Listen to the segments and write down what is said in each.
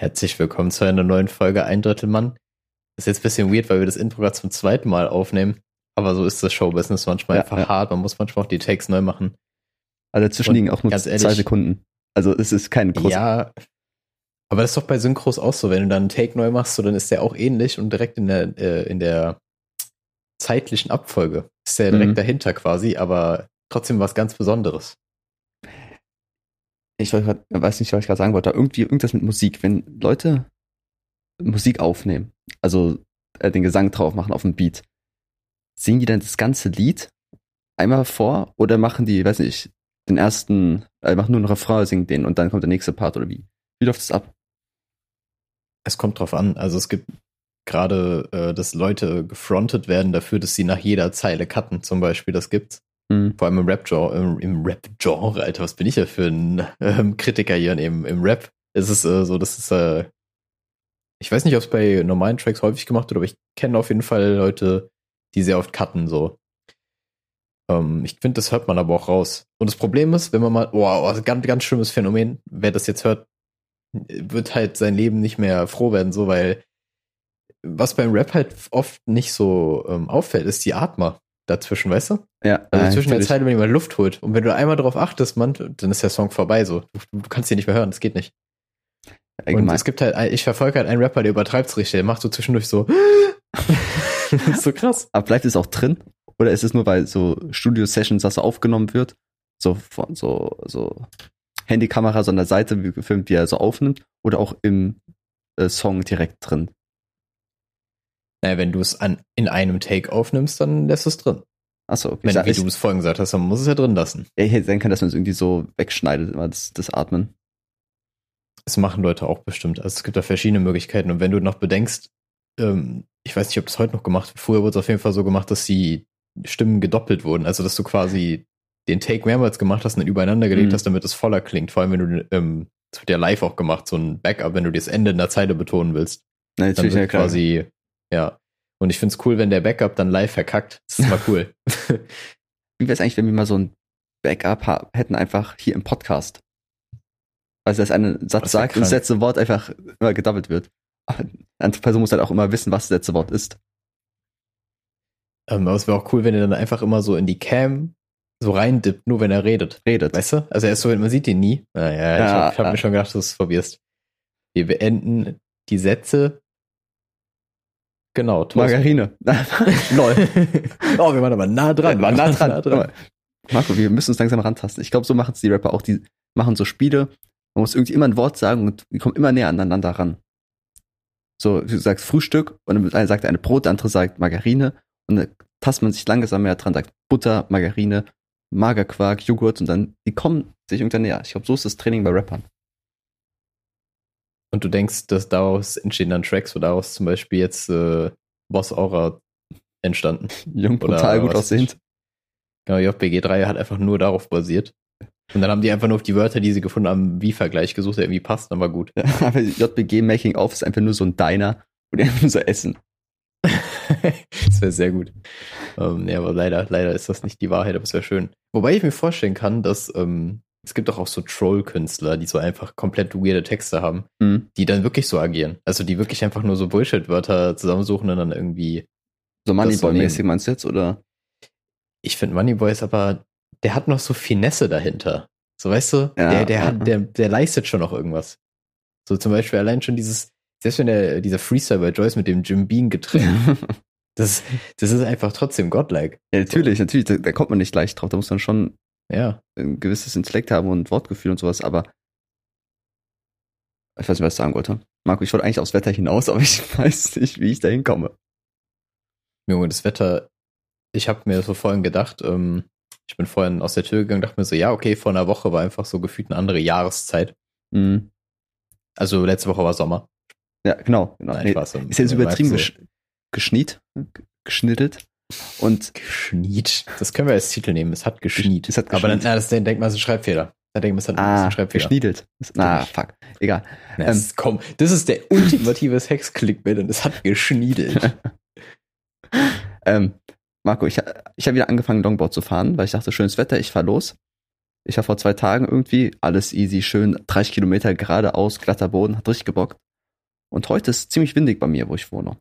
Herzlich willkommen zu einer neuen Folge Ein Drittel Mann. ist jetzt ein bisschen weird, weil wir das Intro gerade zum zweiten Mal aufnehmen. Aber so ist das Showbusiness manchmal Ja, einfach ja. hart. Man muss manchmal auch die Takes neu machen. Also dazwischen Und liegen auch nur ganz zwei ehrlich- Sekunden. Also es ist kein großer. Ja. Aber das ist doch bei Synchros auch so. Wenn du dann einen Take neu machst, so, dann ist der auch ähnlich und direkt in der, äh, in der zeitlichen Abfolge ist der direkt Mhm. dahinter quasi, aber trotzdem was ganz Besonderes. Ich weiß nicht, was ich gerade sagen wollte. Irgendwie irgendwas mit Musik. Wenn Leute Musik aufnehmen, also äh, den Gesang drauf machen auf dem Beat, singen die dann das ganze Lied einmal vor oder machen die, weiß nicht, den ersten, äh, machen nur einen Refrain, singen den und dann kommt der nächste Part oder wie? Wie läuft das ab? Es kommt drauf an. Also es gibt gerade, äh, dass Leute gefrontet werden dafür, dass sie nach jeder Zeile cutten, zum Beispiel. Das gibt's. Hm. Vor allem im Rap-Genre, im, Rap-Genre, Alter, was bin ich ja für ein ähm, Kritiker hier im, im Rap? Es ist äh, so, das ist, äh, ich weiß nicht, ob es bei normalen Tracks häufig gemacht wird, aber ich kenne auf jeden Fall Leute, die sehr oft cutten, so. Ähm, ich finde, das hört man aber auch raus. Und das Problem ist, wenn man mal, oh, oh ganz, ganz schlimmes Phänomen, wer das jetzt hört, wird halt sein Leben nicht mehr froh werden, so, weil was beim Rap halt oft nicht so ähm, auffällt, ist die Atmer dazwischen, weißt du? Ja, Also zwischen der. Zeile, wenn jemand Luft holt. Und wenn du einmal darauf achtest, man, dann ist der Song vorbei so. Du, du kannst ihn nicht mehr hören, das geht nicht. Und Allgemein. es gibt halt, ich verfolge halt einen Rapper, der übertreibt's richtig, der macht so zwischendurch so. das ist so krass. Aber bleibt es auch drin? Oder ist es nur, weil so Studio-Sessions, das so aufgenommen wird, so von so, so Handykamera so an der Seite wie gefilmt, wie er so aufnimmt, oder auch im äh, Song direkt drin? Naja, wenn du es an, in einem Take aufnimmst, dann lässt du es drin. Achso, okay. Wenn, sag- wie ich, du es vorhin gesagt hast, dann muss es ja drin lassen. ich hätte sein können, dass man es irgendwie so wegschneidet, immer das, das Atmen. Das machen Leute auch bestimmt. Also es gibt da verschiedene Möglichkeiten. Und wenn du noch bedenkst, ähm, ich weiß nicht, ob das heute noch gemacht wird. Früher wurde es auf jeden Fall so gemacht, dass die Stimmen gedoppelt wurden. Also dass du quasi den Take mehrmals gemacht hast und dann übereinander gelegt Mhm. hast, damit es voller klingt. Vor allem, wenn du, ähm, das wird ja live auch gemacht, so ein Backup, wenn du das Ende in der Zeile betonen willst. Na, Dann natürlich, ja, wird klar. quasi, ja. Und ich find's cool, wenn der Backup dann live verkackt. Das ist mal cool. Wie wäre es eigentlich, wenn wir mal so ein Backup hätten, einfach hier im Podcast? Also, dass einer Satz Das sagt und das letzte Wort einfach immer gedoppelt wird. Aber Die andere Person muss halt auch immer wissen, was das letzte Wort ist. ähm, aber es wäre auch cool, wenn er dann einfach immer so in die Cam so reindippt, nur wenn er redet. Redet. Weißt du? Also er ist so, man sieht ihn nie. Naja, ich Ja, habe ich hab ja. mir schon gedacht, dass du es probierst. Wir beenden die Sätze. Genau, Thorsten. Margarine. Lol. oh, wir waren aber nah dran. Wir waren nah dran. dran. Marco, wir müssen uns langsam rantasten. Ich glaube, so machen es die Rapper auch. Die machen so Spiele. Man muss irgendwie immer ein Wort sagen und die kommen immer näher aneinander ran. So, du sagst Frühstück und dann einer sagt eine Brot, der andere sagt Margarine und dann tastet man sich langsam mehr dran, sagt Butter, Margarine, Magerquark, Joghurt und dann, die kommen sich irgendwann näher. Ich glaube, so ist das Training bei Rappern. Und du denkst, dass daraus entstehen dann Tracks, wo daraus zum Beispiel jetzt äh, Boss Aura entstanden. Jung, brutal, gut aussehend. Genau, JBG 3 hat einfach nur darauf basiert. Und dann haben die einfach nur auf die Wörter, die sie gefunden haben, wie Vergleich gesucht, der irgendwie passt, dann war gut. Aber JBG Making Off ist einfach nur so ein Diner, wo die einfach nur so essen. das wäre sehr gut. Ähm, ja, aber leider, leider ist das nicht die Wahrheit, aber es wäre schön. Wobei ich mir vorstellen kann, dass ähm, es gibt doch auch so Troll-Künstler, die so einfach komplett weirde Texte haben, Hm. die dann wirklich so agieren. Also die wirklich einfach nur so Bullshit-Wörter zusammensuchen und dann irgendwie. So Moneyboy-mäßig meinst du jetzt, oder? Ich finde Moneyboy ist aber, der hat noch so Finesse dahinter. So weißt du, Ja, der, der, hat, der, der leistet schon noch irgendwas. So zum Beispiel allein schon dieses, selbst wenn der, dieser Freestyle bei Joyce mit dem Jim Bean Getränk, das, das ist einfach trotzdem godlike. Ja, natürlich, natürlich, da, da kommt man nicht leicht drauf. Da muss man schon Ja. ein gewisses Intellekt haben und Wortgefühl und sowas, aber ich weiß nicht, was ich sagen wollte. Marco, ich wollte eigentlich aufs Wetter hinaus, aber ich weiß nicht, wie ich da hinkomme. Junge, das Wetter, ich habe mir so vorhin gedacht, ähm, ich bin vorhin aus der Tür gegangen, dachte mir so, ja, okay, vor einer Woche war einfach so gefühlt eine andere Jahreszeit. Mhm. Also letzte Woche war Sommer. Ja, genau. genau. Nein, Nee, Spaß. ist jetzt übertrieben so. gesch geschniet, g- geschnittelt und Geschniet. Das können wir als Titel nehmen. Es hat geschniet. Es hat Aber dann, geschniet. na, das denkt man, es ist ein Schreibfehler. Da denkt man, es hat ah, ein Schreibfehler. geschniedelt. Na, Stimmt. fuck. Egal. Na, das, komm, das ist der ultimative Sex-Clickbait und es hat geschniedelt. Ähm, Marco, ich, ich habe wieder angefangen, Longboard zu fahren, weil ich dachte, schönes Wetter, ich fahr los. Ich war vor zwei Tagen irgendwie, alles easy, schön, 30 Kilometer geradeaus, glatter Boden, hat richtig gebockt. Und heute ist ziemlich windig bei mir, wo ich wohne.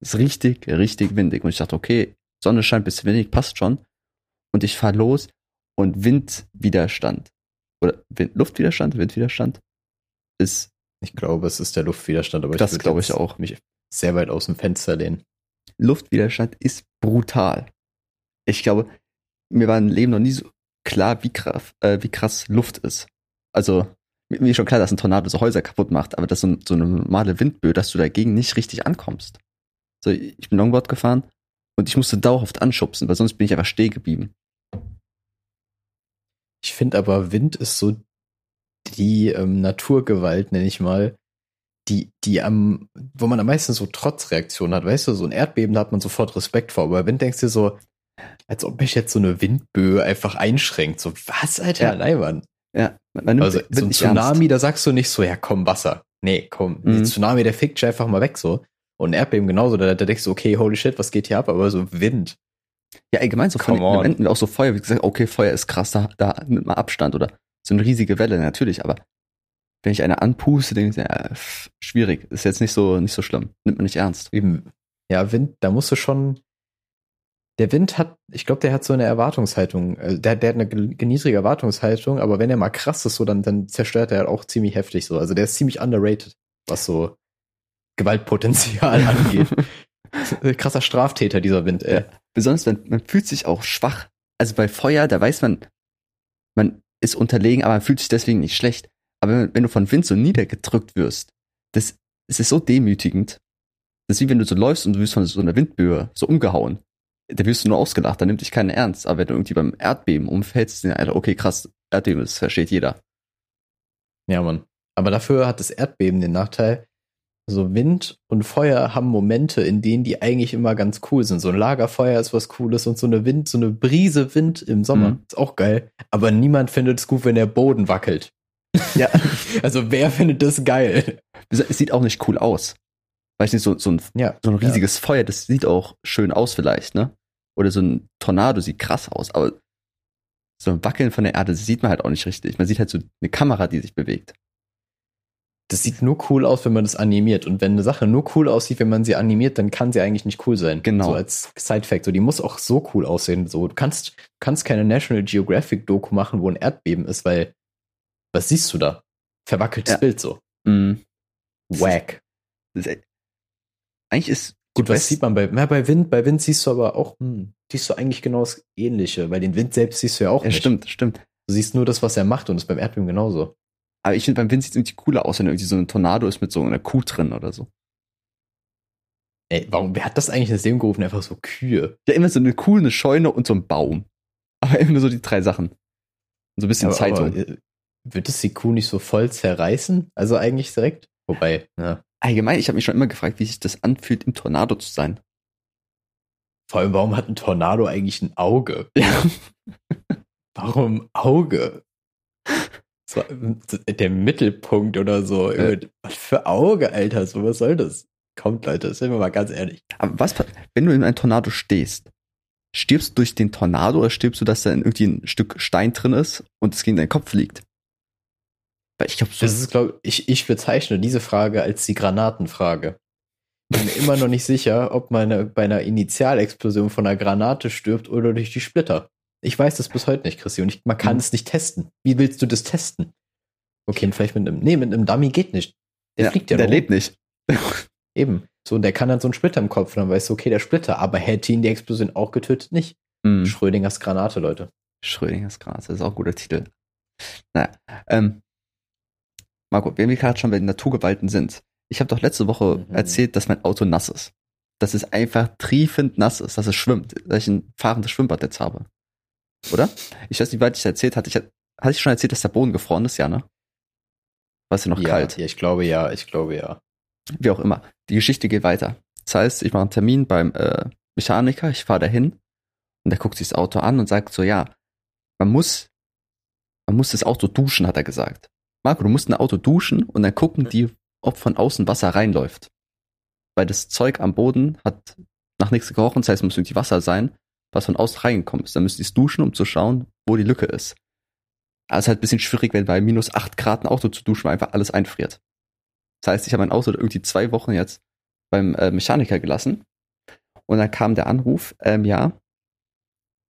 Ist richtig, richtig windig. Und ich dachte, okay, Sonne scheint, bisschen windig, passt schon. Und ich fahre los und Windwiderstand oder Wind, Luftwiderstand, Windwiderstand ist. Ich glaube, es ist der Luftwiderstand, aber das ich glaube ich auch. mich sehr weit aus dem Fenster lehnen. Luftwiderstand ist brutal. Ich glaube, mir war im Leben noch nie so klar, wie krass, äh, wie krass Luft ist. Also, mir ist schon klar, dass ein Tornado so Häuser kaputt macht, aber dass so, so eine normale Windböe, dass du dagegen nicht richtig ankommst. So, ich bin Longboard gefahren und ich musste dauerhaft anschubsen, weil sonst bin ich einfach stehen geblieben. Ich finde aber, Wind ist so die ähm, Naturgewalt, nenne ich mal, die, die am, wo man am meisten so Trotzreaktionen hat. Weißt du, so ein Erdbeben, da hat man sofort Respekt vor. Aber Wind denkst du dir so, als ob mich jetzt so eine Windböe einfach einschränkt. So, was, Alter? Ja. Nein, Mann. Ja, man nimmt Also so ein Tsunami, ernst. da sagst du nicht so, ja komm, Wasser. Nee, komm. Mhm. Tsunami, der fickt dich einfach mal weg so. Und ein Erdbeben genauso, da, da denkst du, okay, holy shit, was geht hier ab? Aber so Wind. Ja, allgemein so von den Come. Elementen, auch so Feuer, wie gesagt, okay, Feuer ist krass, da, da nimmt man Abstand oder so eine riesige Welle, natürlich, aber wenn ich eine anpuste, denke ich, ja, pff, schwierig, ist jetzt nicht so, nicht so schlimm, nimmt man nicht ernst. Eben, ja, Wind, da musst du schon. Der Wind hat, ich glaube, der hat so eine Erwartungshaltung. äh, Der, der hat eine ge- niedrige Erwartungshaltung, aber wenn er mal krass ist, so, dann, dann zerstört er halt auch ziemlich heftig so. Also der ist ziemlich underrated, was so Gewaltpotenzial angeht. Krasser Straftäter, dieser Wind, ey. Besonders, wenn, man fühlt sich auch schwach. Also bei Feuer, da weiß man, man ist unterlegen, aber man fühlt sich deswegen nicht schlecht. Aber wenn, du von Wind so niedergedrückt wirst, das, es ist so demütigend. Das ist wie wenn du so läufst und du wirst von so einer Windböe so umgehauen. Da wirst du nur ausgelacht, da nimmt dich keiner ernst. Aber wenn du irgendwie beim Erdbeben umfällst, dann, Alter, okay, krass, Erdbeben, das versteht jeder. Ja, Mann. Aber dafür hat das Erdbeben den Nachteil, so Wind und Feuer haben Momente, in denen die eigentlich immer ganz cool sind. So ein Lagerfeuer ist was Cooles und so eine Wind, so eine Brise Wind im Sommer Mhm. ist auch geil. Aber niemand findet es gut, wenn der Boden wackelt. Ja. Also wer findet das geil? Es sieht auch nicht cool aus. Weiß nicht, so, so ein Ja. so ein riesiges Feuer, das sieht auch schön aus vielleicht, ne? Oder so ein Tornado sieht krass aus, aber so ein Wackeln von der Erde das sieht man halt auch nicht richtig. Man sieht halt so eine Kamera, die sich bewegt. Das sieht nur cool aus, wenn man das animiert. Und wenn eine Sache nur cool aussieht, wenn man sie animiert, dann kann sie eigentlich nicht cool sein. Genau. So als Side-Fact. So, die muss auch so cool aussehen. So, du kannst, kannst keine National Geographic Doku machen, wo ein Erdbeben ist, weil, was siehst du da? Verwackeltes Ja. Bild so. Mhm. Wack. Das ist, eigentlich ist Gut, was sieht man bei, na, bei Wind? Bei Wind siehst du aber auch, hm, siehst du eigentlich genau das Ähnliche. Bei den Wind selbst siehst du ja auch Ja, nicht. stimmt, stimmt. Du siehst nur das, was er macht und das ist beim Erdbeben genauso. Aber ich finde, beim Wind sieht es irgendwie cooler aus, wenn irgendwie so ein Tornado ist mit so einer Kuh drin oder so. Ey, warum, wer hat das eigentlich ins Leben gerufen? Einfach so Kühe. Ja, immer so eine Kuh, eine Scheune und so ein Baum. Aber immer so die drei Sachen. Und so ein bisschen Aber, Zeitung. aber, äh, wird es die Kuh nicht so voll zerreißen? Also eigentlich direkt? Wobei, ja. Allgemein, ich habe mich schon immer gefragt, wie sich das anfühlt, im Tornado zu sein. Vor allem, warum hat ein Tornado eigentlich ein Auge? Ja. Warum Auge? So, der Mittelpunkt oder so. Ja. Was für Auge, Alter? So, was soll das? Kommt, Leute, sind wir mal ganz ehrlich. Aber was, wenn du in einem Tornado stehst, stirbst du durch den Tornado oder stirbst du, dass da irgendwie ein Stück Stein drin ist und es gegen deinen Kopf liegt? Weil ich glaube, so, Das ist, glaube ich, ich bezeichne diese Frage als die Granatenfrage. Bin mir immer noch nicht sicher, ob man bei einer Initialexplosion von einer Granate stirbt oder durch die Splitter. Ich weiß das bis heute nicht, Christi, und ich, man kann Mhm. es nicht testen. Wie willst du das testen? Okay, vielleicht mit einem, nee, mit einem Dummy geht nicht. Der ja, fliegt ja der nur. lebt nicht. Eben. So, und der kann dann so einen Splitter im Kopf, und dann weißt du, okay, der Splitter, aber hätte ihn die Explosion auch getötet, nicht. Hm. Schrödingers Granate, Leute. Schrödingers das ist auch ein guter Titel. Naja, ähm, Marco, wenn wir gerade schon bei den Naturgewalten sind, ich habe doch letzte Woche Mhm. erzählt, dass mein Auto nass ist. Dass es einfach triefend nass ist, dass es schwimmt, dass ich ein fahrendes Schwimmbad jetzt habe. Oder? Ich weiß nicht, wie weit ich erzählt hatte. Ich, hatte ich schon erzählt, dass der Boden gefroren ist, ja, ne? War es ja noch ja, kalt. ja, ich glaube ja, ich glaube ja. Wie auch immer. Die Geschichte geht weiter. Das heißt, ich mache einen Termin beim äh, Mechaniker, ich fahre dahin und der guckt sich das Auto an und sagt so, ja, man muss, man muss das Auto duschen, hat er gesagt. Marco, du musst ein Auto duschen und dann gucken die, ob von außen Wasser reinläuft. Weil das Zeug am Boden hat nach nichts gerochen, das heißt, es muss irgendwie Wasser sein, was von außen reingekommen ist. Dann müsst ihr es duschen, um zu schauen, wo die Lücke ist. Aber es ist halt ein bisschen schwierig, wenn bei minus 8 Grad ein Auto zu duschen, weil einfach alles einfriert. Das heißt, ich habe mein Auto irgendwie zwei Wochen jetzt beim äh, Mechaniker gelassen. Und dann kam der Anruf, ähm, ja,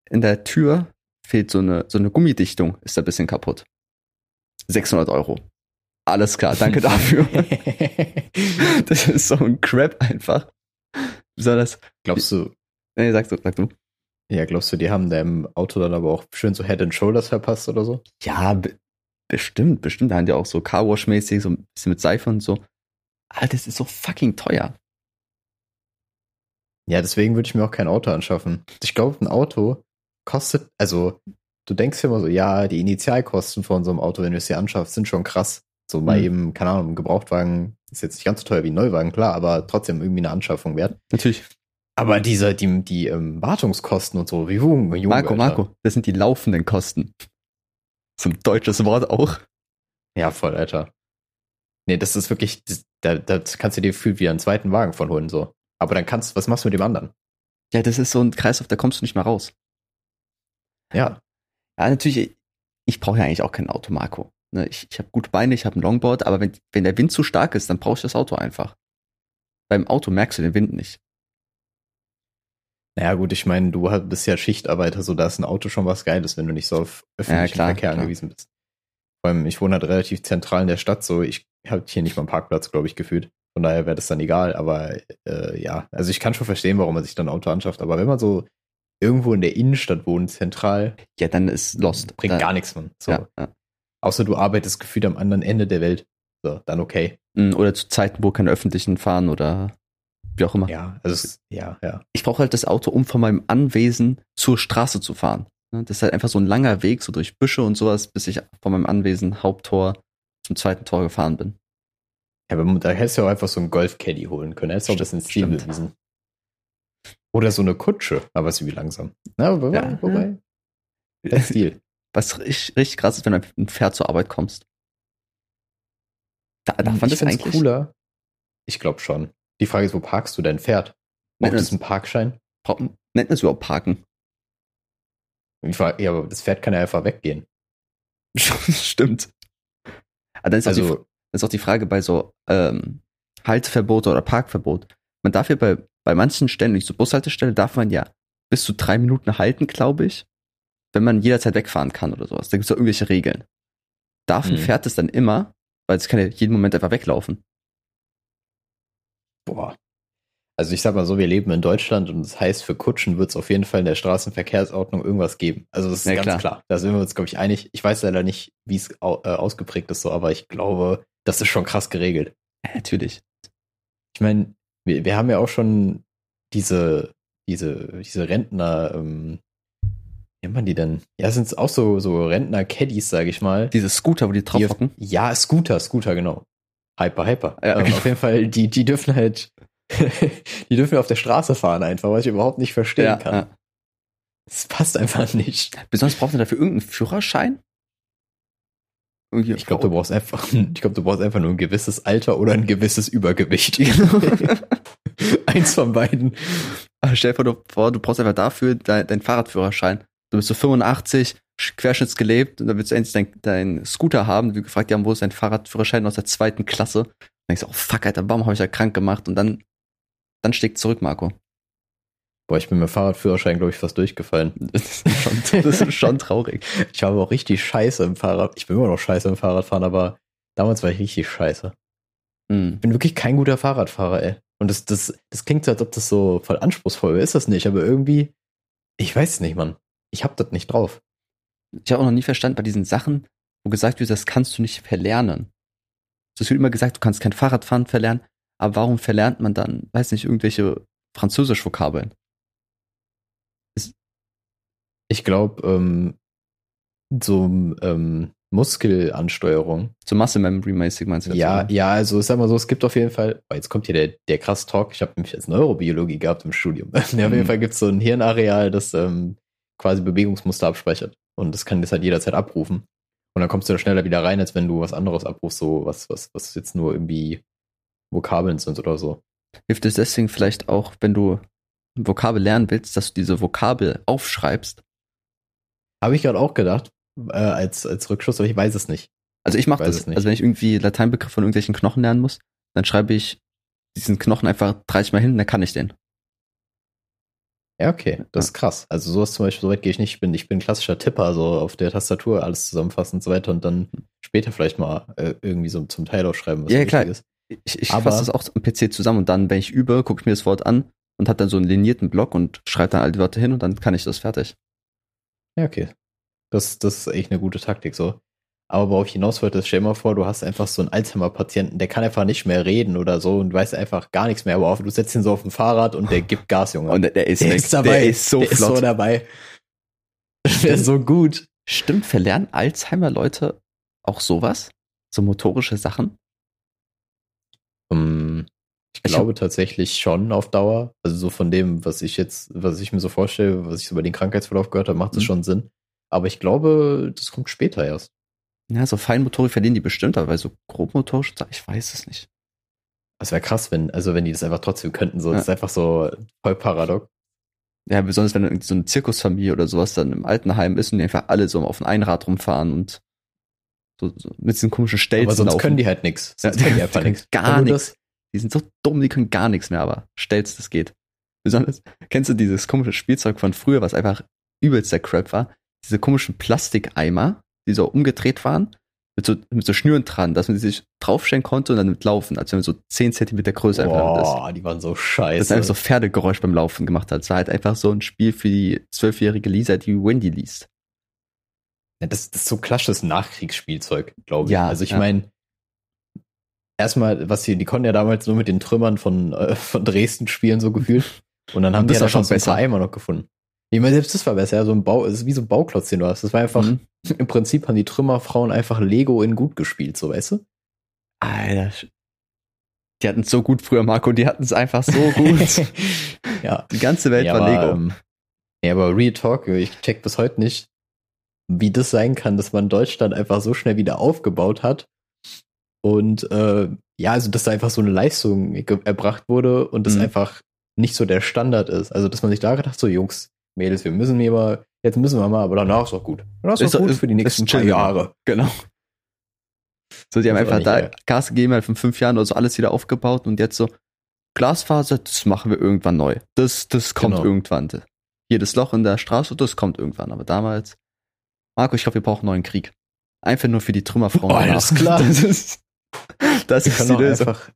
in der Tür fehlt so eine, so eine Gummidichtung, ist da ein bisschen kaputt. 600 Euro. Alles klar, danke dafür. das ist so ein Crap einfach. Wie soll das? Glaubst du, Nee, sag du, sag du. Ja, glaubst du, die haben deinem Auto dann aber auch schön so Head and Shoulders verpasst oder so? Ja, be bestimmt, bestimmt. Da haben die auch so Carwash-mäßig, so ein bisschen mit Seife und so. Alter, das ist so fucking teuer. Ja, deswegen würde ich mir auch kein Auto anschaffen. Ich glaube, ein Auto kostet, also du denkst ja immer so, ja, die Initialkosten von so einem Auto, wenn du es dir anschaffst, sind schon krass. So mal Mhm. eben, keine Ahnung, ein Gebrauchtwagen ist jetzt nicht ganz so teuer wie ein Neuwagen, klar, aber trotzdem irgendwie eine Anschaffung wert. Natürlich. Aber diese, die, die ähm, Wartungskosten und so, wie Jung, Jung, Marco, Alter. Marco, das sind die laufenden Kosten. So ein deutsches Wort auch. Ja, voll, Alter. Nee, das ist wirklich, das, da, da kannst du dir gefühlt wieder einen zweiten Wagen von holen, so. Aber dann kannst, was machst du mit dem anderen? Ja, das ist so ein Kreislauf, da kommst du nicht mehr raus. Ja. Ja, natürlich, ich brauche ja eigentlich auch kein Auto, Marco. Ne, Ich, ich habe gute Beine, ich habe ein Longboard, aber wenn, wenn der Wind zu stark ist, dann brauche ich das Auto einfach. Beim Auto merkst du den Wind nicht. Naja, gut, ich meine, du bist ja Schichtarbeiter, so da ist ein Auto schon was Geiles, wenn du nicht so auf öffentlichen klar, Verkehr klar. angewiesen bist. Vor allem, ich wohne halt relativ zentral in der Stadt, so ich habe hier nicht mal einen Parkplatz, glaube ich, gefühlt. Von daher wäre das dann egal, aber äh, ja, also ich kann schon verstehen, warum man sich dann ein Auto anschafft, aber wenn man so irgendwo in der Innenstadt wohnt, zentral, Ja, dann ist lost. bringt dann, gar nichts, man. So. Ja, ja. Außer du arbeitest gefühlt am anderen Ende der Welt. So, dann okay. Mm, Oder zu Zeiten, wo keine öffentlichen fahren oder wie auch immer. Ja, also es, ja, ja. Ich brauche halt das Auto, um von meinem Anwesen zur Straße zu fahren. Ne, Das ist halt einfach so ein langer Weg, so durch Büsche und sowas, bis ich von meinem Anwesen Haupttor zum zweiten Tor gefahren bin. Ja, aber da hättest du ja auch einfach so einen Golf-Caddy holen können. Hättest du auch das ins Ziel bewiesen. Oder so eine Kutsche, aber ist wie langsam. Na, wobei, Ja. wobei. Der Stil. Was richtig, richtig krass ist, wenn du mit einem Pferd zur Arbeit kommst. Da, darf man ich das eigentlich? cooler. Ich glaube schon. Die Frage ist, wo parkst du dein Pferd? Nennt Braucht es einen Parkschein? braucht- Nennt man es überhaupt Parken? Frage, ja, aber das Pferd kann ja einfach weggehen. Stimmt. Aber dann ist, auch die, Also, ist auch die Frage bei so ähm, Halteverbote oder Parkverbot. Man darf ja bei, bei manchen Stellen, nicht so Bushaltestelle, darf man ja bis zu drei Minuten halten, glaube ich, wenn man jederzeit wegfahren kann oder sowas. Da gibt es ja irgendwelche Regeln. Darf ein Mhm. Pferd es dann immer, weil es kann ja jeden Moment einfach weglaufen. Boah. Also ich sag mal so, wir leben in Deutschland und das heißt, für Kutschen wird es auf jeden Fall in der Straßenverkehrsordnung irgendwas geben. Also das ist Ja, ganz klar. klar. Da sind wir uns, glaube ich, einig. Ich weiß leider nicht, wie es au äh, ausgeprägt ist, so, aber ich glaube, das ist schon krass geregelt. Ja, natürlich. Ich meine, wir, wir haben ja auch schon diese, diese, diese Rentner, ähm, wie nennt man die denn? Ja, sind auch so, so Rentner-Caddies, sage ich mal. Diese Scooter, wo die drauf hocken. ja, Scooter, Scooter, genau. Hyper, hyper. Ja, ähm. Auf jeden Fall, die, die dürfen halt, die dürfen auf der Straße fahren einfach, was ich überhaupt nicht verstehen kann. ja. Das passt einfach nicht. Besonders braucht man dafür irgendeinen Führerschein? Irgendwie- Ich glaube, du brauchst einfach, ich glaube, du brauchst einfach nur ein gewisses Alter oder ein gewisses Übergewicht. Eins von beiden. Ah, Stell dir vor, du, brauchst einfach dafür deinen dein Fahrradführerschein. Du bist so 85, querschnittsgelebt und dann willst du endlich deinen dein Scooter haben. Wir gefragt, ja, wo ist dein Fahrradführerschein aus der zweiten Klasse? Dann denkst du, oh fuck, Alter, warum habe ich ja krank gemacht? Und dann, dann schlägt zurück, Marco. Boah, ich bin mit Fahrradführerschein, glaube ich, fast durchgefallen. Das ist schon, das ist schon traurig. Ich habe auch richtig scheiße im Fahrrad. Ich bin immer noch scheiße im Fahrradfahren, aber damals war ich richtig scheiße. Hm. Ich bin wirklich kein guter Fahrradfahrer, ey. Und das, das, das klingt so, als ob das so voll anspruchsvoll wäre. Ist das nicht, aber irgendwie, ich weiß es nicht, Mann. Ich hab das nicht drauf. Ich habe auch noch nie verstanden bei diesen Sachen, wo gesagt wird, das kannst du nicht verlernen. Es wird immer gesagt, du kannst kein Fahrradfahren verlernen, aber warum verlernt man dann, weiß nicht, irgendwelche Französisch-Vokabeln? Ich glaube, ähm, so ähm, Muskelansteuerung. So Muscle Memory mäßig meinst du jetzt, Ja, oder? ja, also sag mal so, es gibt auf jeden Fall, oh, jetzt kommt hier der, der krass Talk, ich habe nämlich jetzt Neurobiologie gehabt im Studium. ja, auf jeden Mhm. Fall gibt es so ein Hirnareal, das ähm, quasi Bewegungsmuster abspeichert. Und das kann das halt jederzeit abrufen. Und dann kommst du da schneller wieder rein, als wenn du was anderes abrufst, so was, was, was jetzt nur irgendwie Vokabeln sind oder so. Hilft es deswegen vielleicht auch, wenn du ein Vokabel lernen willst, dass du diese Vokabel aufschreibst? Habe ich gerade auch gedacht, äh, als, als Rückschluss, aber ich weiß es nicht. Also ich mache das. nicht. Also wenn ich irgendwie Lateinbegriffe von irgendwelchen Knochen lernen muss, dann schreibe ich diesen Knochen einfach 30 Mal hin, dann kann ich den. Ja, okay, das ist krass. Also sowas zum Beispiel, so weit gehe ich nicht. Ich bin, ich bin klassischer Tipper, so auf der Tastatur alles zusammenfassen und so weiter und dann später vielleicht mal äh, irgendwie so zum Teil aufschreiben, was ja, klar. ist. Ich, ich fasse das auch am PC zusammen und dann, wenn ich übe, gucke ich mir das Wort an und habe dann so einen linierten Block und schreibe dann all die Wörter hin und dann kann ich das fertig. Ja, okay. Das, das ist echt eine gute Taktik so. Aber worauf ich hinaus wollte, stell dir mal vor, du hast einfach so einen Alzheimer-Patienten, der kann einfach nicht mehr reden oder so und weiß einfach gar nichts mehr, aber du setzt ihn so auf ein Fahrrad und der gibt Gas, Junge. Und der ist, der ist dabei. Der ist so der flott. ist so dabei. Der ist so gut. Stimmt, verlernen Alzheimer-Leute auch sowas? So motorische Sachen? Um, ähm, ich, ich glaube tatsächlich schon auf Dauer. Also so von dem, was ich jetzt, was ich mir so vorstelle, was ich so über den Krankheitsverlauf gehört habe, macht das mhm. schon Sinn. Aber ich glaube, das kommt später erst. Ja, so Feinmotorik verdienen die bestimmt, aber bei so grobmotorisch, ich weiß es nicht. Das wäre krass, wenn, also wenn die das einfach trotzdem könnten, so, ja. das ist einfach so voll paradox. Ja, besonders wenn irgendwie so eine Zirkusfamilie oder sowas dann im Altenheim ist und die einfach alle so auf ein Einrad rumfahren und so, so mit diesen komischen Stelzen Aber sonst laufen. können die halt nichts. Sonst ja, können die einfach nichts. Gar nichts. Die sind so dumm, die können gar nichts mehr, aber Stelz, das geht. Besonders, kennst du dieses komische Spielzeug von früher, was einfach übelst der Crap war? Diese komischen Plastikeimer, die so umgedreht waren, mit so, mit so Schnüren dran, dass man sich draufstellen konnte und dann mit laufen, als wenn man so 10 Zentimeter Größe einfach ist. Boah, die waren so scheiße. Das einfach so Pferdegeräusch beim Laufen gemacht hat. Es war halt einfach so ein Spiel für die zwölfjährige Lisa, die Wendy liest. Ja, das, das ist so klassisches Nachkriegsspielzeug, glaube ich. Ja, also ich ja. meine, erstmal, was die, die konnten ja damals nur mit den Trümmern von, äh, von Dresden spielen, so gefühlt. Und dann haben und die ja schon so besser Eimer noch gefunden. Ich meine, selbst das war besser, ja, so ein Bau, es ist wie so ein Bauklotz, den du hast. Das war einfach, mhm. im Prinzip haben die Trümmerfrauen einfach Lego in gut gespielt, so weißt du? Alter. Die hatten es so gut früher, Marco, die hatten es einfach so gut. ja. Die ganze Welt ja, war aber, Lego. Ähm, ja, aber Real Talk, ich check bis heute nicht, wie das sein kann, dass man Deutschland einfach so schnell wieder aufgebaut hat. Und äh, ja, also dass da einfach so eine Leistung erbracht wurde und das mhm. einfach nicht so der Standard ist. Also dass man sich da gedacht, so Jungs, Mädels, wir müssen hier mal, jetzt müssen wir mal, aber danach ist auch gut. Danach ist, auch gut ist, für die nächsten paar Jahre. Genau. So, die haben einfach da. Gas gegeben, halt von fünf Jahren oder so alles wieder aufgebaut und jetzt so, Glasfaser, das machen wir irgendwann neu. Das, das kommt genau. irgendwann. Hier das Loch in der Straße, das kommt irgendwann. Aber damals, Marco, ich glaube, wir brauchen einen neuen Krieg. Einfach nur für die Trümmerfrauen. Oh, alles klar. Das ist, das wir ist die Lösung. Einfach,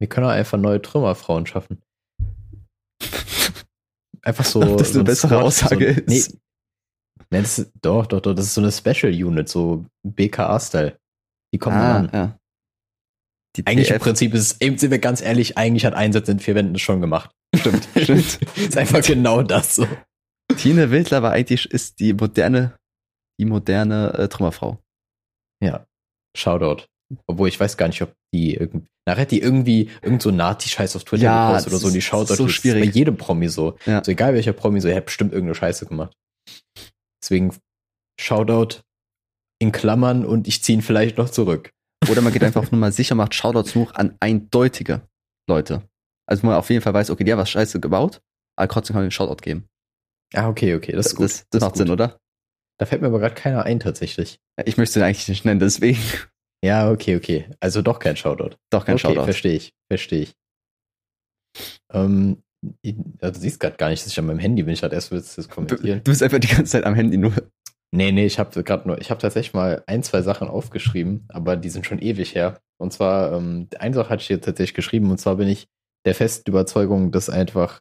wir können auch einfach neue Trümmerfrauen schaffen einfach so. Ob das so eine bessere Squad, Aussage so, ist. Nee, nee, das ist, doch, doch, doch, das ist so eine Special Unit, so BKA-Style. Die kommen ah, an. Ja. Die eigentlich TF. im Prinzip ist es, eben sind wir ganz ehrlich, eigentlich hat Einsatz in vier Wänden schon gemacht. Stimmt, stimmt. ist einfach genau das so. Tine Wildler war eigentlich, ist die moderne, die moderne äh, Trümmerfrau. Ja. Shoutout. Obwohl ich weiß gar nicht, ob die irgendwie, nachher hat die irgendwie irgend so Nati-Scheiß auf Twitter ja, gepostet oder so und die schaut so schwierig. bei jedem Promi so. Ja. So egal welcher Promi so, er hat bestimmt irgendeine Scheiße gemacht. Deswegen Shoutout in Klammern und ich ziehe ihn vielleicht noch zurück. Oder man geht einfach auf Nummer sicher, macht Shoutouts nur an eindeutige Leute. Also man auf jeden Fall weiß, okay, die haben was Scheiße gebaut, aber trotzdem kann man den Shoutout geben. Ah, okay, okay, das ist gut. Das, das, das macht gut. Sinn, oder? Da fällt mir aber gerade keiner ein, tatsächlich. Ich möchte den eigentlich nicht nennen, deswegen. Ja, okay, okay. Also doch kein Shoutout. Doch kein okay, Shoutout. verstehe ich, verstehe ich. Ähm, also du siehst gerade gar nicht, dass ich an meinem Handy bin. Ich hatte erst willst du das kommentieren. Du bist einfach die ganze Zeit am Handy nur. Nee, nee, ich habe gerade nur, ich habe tatsächlich mal ein, zwei Sachen aufgeschrieben, aber die sind schon ewig her. Und zwar, ähm, eine Sache hatte ich hier tatsächlich geschrieben, und zwar bin ich der festen Überzeugung, dass einfach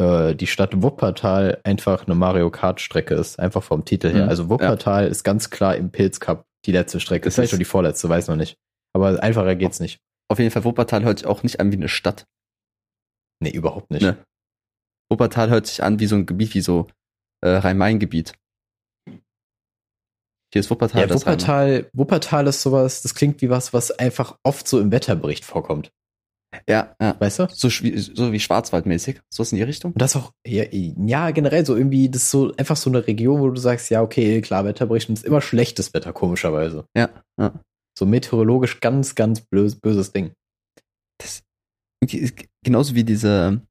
äh, die Stadt Wuppertal einfach eine Mario Kart Strecke ist, einfach vom Titel her. Mhm, also Wuppertal ja. ist ganz klar im Pilz Cup die letzte Strecke. Das ist vielleicht schon die vorletzte, weiß noch nicht. Aber einfacher geht's nicht. Auf jeden Fall, Wuppertal hört sich auch nicht an wie eine Stadt. Nee, überhaupt nicht. Ne. Wuppertal hört sich an wie so ein Gebiet, wie so äh, Rhein-Main-Gebiet. Hier ist Wuppertal. Ja, Wuppertal, Wuppertal ist sowas, das klingt wie was, was einfach oft so im Wetterbericht vorkommt. Ja, ja. Weißt du? So, so wie Schwarzwaldmäßig. So ist in die Richtung. Und das auch, ja, ja, generell so irgendwie, das ist so einfach so eine Region, wo du sagst, ja, okay, klar, Wetterbericht ist immer schlechtes Wetter, komischerweise. Ja, ja. So meteorologisch ganz, ganz bös, böses Ding. Das ist genauso wie diese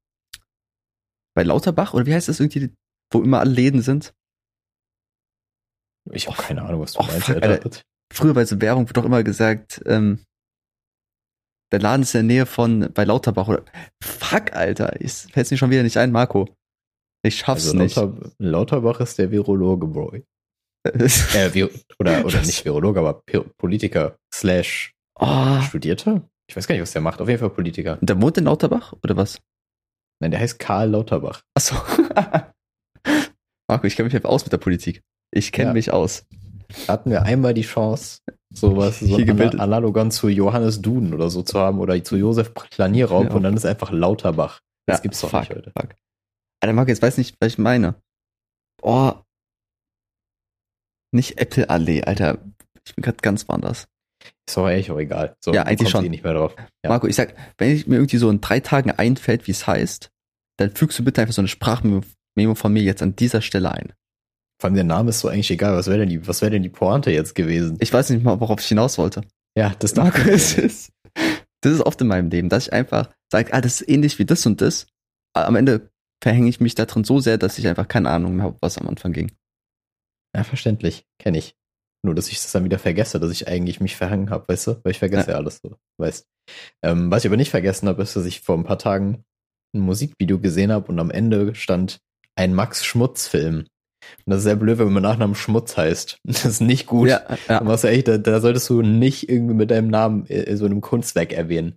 bei Lauterbach, oder wie heißt das irgendwie, wo immer alle Läden sind? Ich habe keine Ahnung, was du oh, meinst, fuck, Alter. Früher bei so Werbung wird doch immer gesagt, ähm, Der Laden ist in der Nähe von bei Lauterbach oder. Fuck, Alter. Ich fällt's mir schon wieder nicht ein, Marco. Ich schaff's Also nicht. Lauter, Lauterbach ist der Virologe, Bro. Äh, Vi oder, oder nicht Virologe, aber Politiker slash oh, Studierter? Ich weiß gar nicht, was der macht. Auf jeden Fall Politiker. der wohnt in Lauterbach oder was? Nein, der heißt Karl Lauterbach. Achso. Marco, ich kenne mich einfach aus mit der Politik. Ich kenne Ja. mich aus. Hatten wir einmal die Chance, sowas so Hier ana gebildet. analogon zu Johannes Duden oder so zu haben oder zu Josef Planierraum Ja. und dann ist einfach Lauterbach. Das gibt's doch fuck, nicht heute. Fuck. Alter, Marco, jetzt weiß nicht, was ich meine. Oh. Nicht Apple Allee, Alter. Ich bin gerade ganz woanders. Ist doch eigentlich auch egal. So, Ja, eigentlich kommst schon. Eh nicht mehr drauf. Ja. Marco, ich sag, wenn ich mir irgendwie so in drei Tagen einfällt, wie es heißt, dann fügst du bitte einfach so eine Sprachmemo Memo von mir jetzt an dieser Stelle ein. Vor allem der Name ist so eigentlich egal. Was wäre denn die, was wäre denn die Pointe jetzt gewesen? Ich weiß nicht mal, worauf ich hinaus wollte. Ja, das Marco, dachte es ist, das ist oft in meinem Leben, dass ich einfach sage, ah, das ist ähnlich wie das und das. Aber am Ende verhänge ich mich da drin so sehr, dass ich einfach keine Ahnung mehr habe, was am Anfang ging. Ja, verständlich. Kenne ich. Nur, dass ich das dann wieder vergesse, dass ich eigentlich mich verhangen habe, weißt du? Weil ich vergesse ja, alles so, weißt. Ähm, was ich aber nicht vergessen habe, ist, dass ich vor ein paar Tagen ein Musikvideo gesehen habe und am Ende stand ein Max Schmutz-Film. Und das ist sehr blöd, wenn man Nachnamen Schmutz heißt. Das ist nicht gut. Ja, ja. Aber ja echt, da, da solltest du nicht irgendwie mit deinem Namen äh, so einem Kunstwerk erwähnen.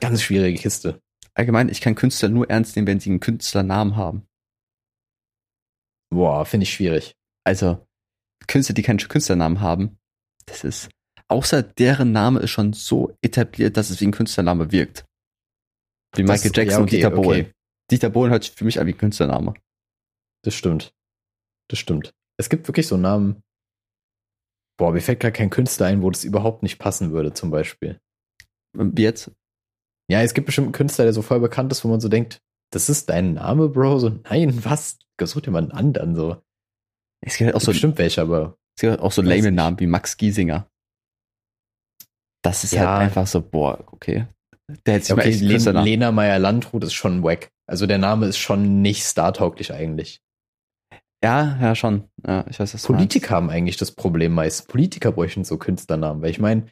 Ganz schwierige Kiste. Allgemein, ich kann Künstler nur ernst nehmen, wenn sie einen Künstlernamen haben. Boah, finde ich schwierig. Also, Künstler, die keinen Künstlernamen haben, das ist, außer deren Name ist schon so etabliert, dass es wie ein Künstlername wirkt. Wie Das- Michael Jackson ja, und okay, Dieter Bohlen. okay. Dieter Bohlen hört sich für mich an wie ein Künstlername. Das stimmt. Das stimmt. Es gibt wirklich so Namen. Boah, mir fällt gerade kein Künstler ein, wo das überhaupt nicht passen würde, zum Beispiel. Wie jetzt? Ja, es gibt bestimmt einen Künstler, der so voll bekannt ist, wo man so denkt, das ist dein Name, Bro? So, nein, was? Such dir mal einen anderen, so. Es gibt halt auch so, bestimmt welche, aber es gibt halt auch so lame. Namen wie Max Giesinger. Das ist Ja. halt einfach so, boah, okay. Der hätte sich ja, mal okay, echt Len. Lena Meyer-Landrut ist schon wack. Also der Name ist schon nicht startauglich eigentlich. Ja, ja, schon. Ja, ich weiß, was. Politiker haben eigentlich das Problem meist. Politiker bräuchten so Künstlernamen, weil ich meine,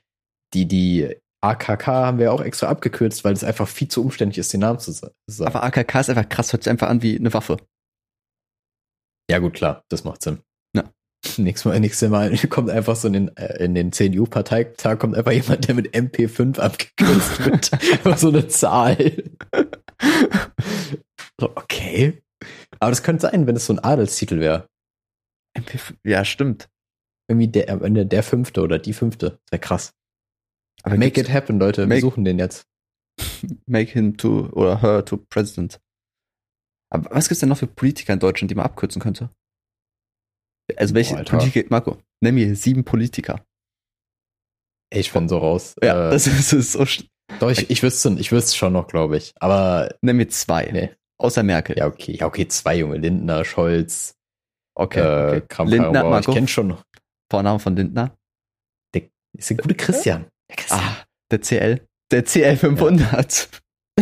die, die AKK haben wir auch extra abgekürzt, weil es einfach viel zu umständlich ist, den Namen zu sa- sagen. Aber AKK ist einfach krass, hört sich einfach an wie eine Waffe. Ja, gut, klar, das macht Sinn. Ja. Nächstes Mal, nächstes Mal kommt einfach so in den, äh, in den CDU-Parteitag kommt einfach jemand, der mit MP5 abgekürzt wird. Einfach so eine Zahl. so, okay. Aber das könnte sein, wenn es so ein Adelstitel wäre. MP5 Ja, stimmt. Irgendwie der, am Ende der fünfte oder die fünfte. Wäre krass. Aber Make it happen, Leute. Wir Make- suchen den jetzt. make him to oder her to president. Aber was gibt's denn noch für Politiker in Deutschland, die man abkürzen könnte? Also welche Boah. Politiker, Marco, nenn mir sieben Politiker. Ich bin so raus. Ja, äh, das ist, das ist so. doch, ich, ich wüsste ich wüsste schon noch, glaube ich. Aber Nenn mir zwei. nee. Außer Merkel. Ja, okay. Ja, okay, zwei Junge. Lindner, Scholz, okay. äh, okay. Kramp Lindner. Ich Marco, kenne schon noch. Vorname von Lindner. Ist der gute Christian. Der Christian. Ah, der CL. Der CL 500.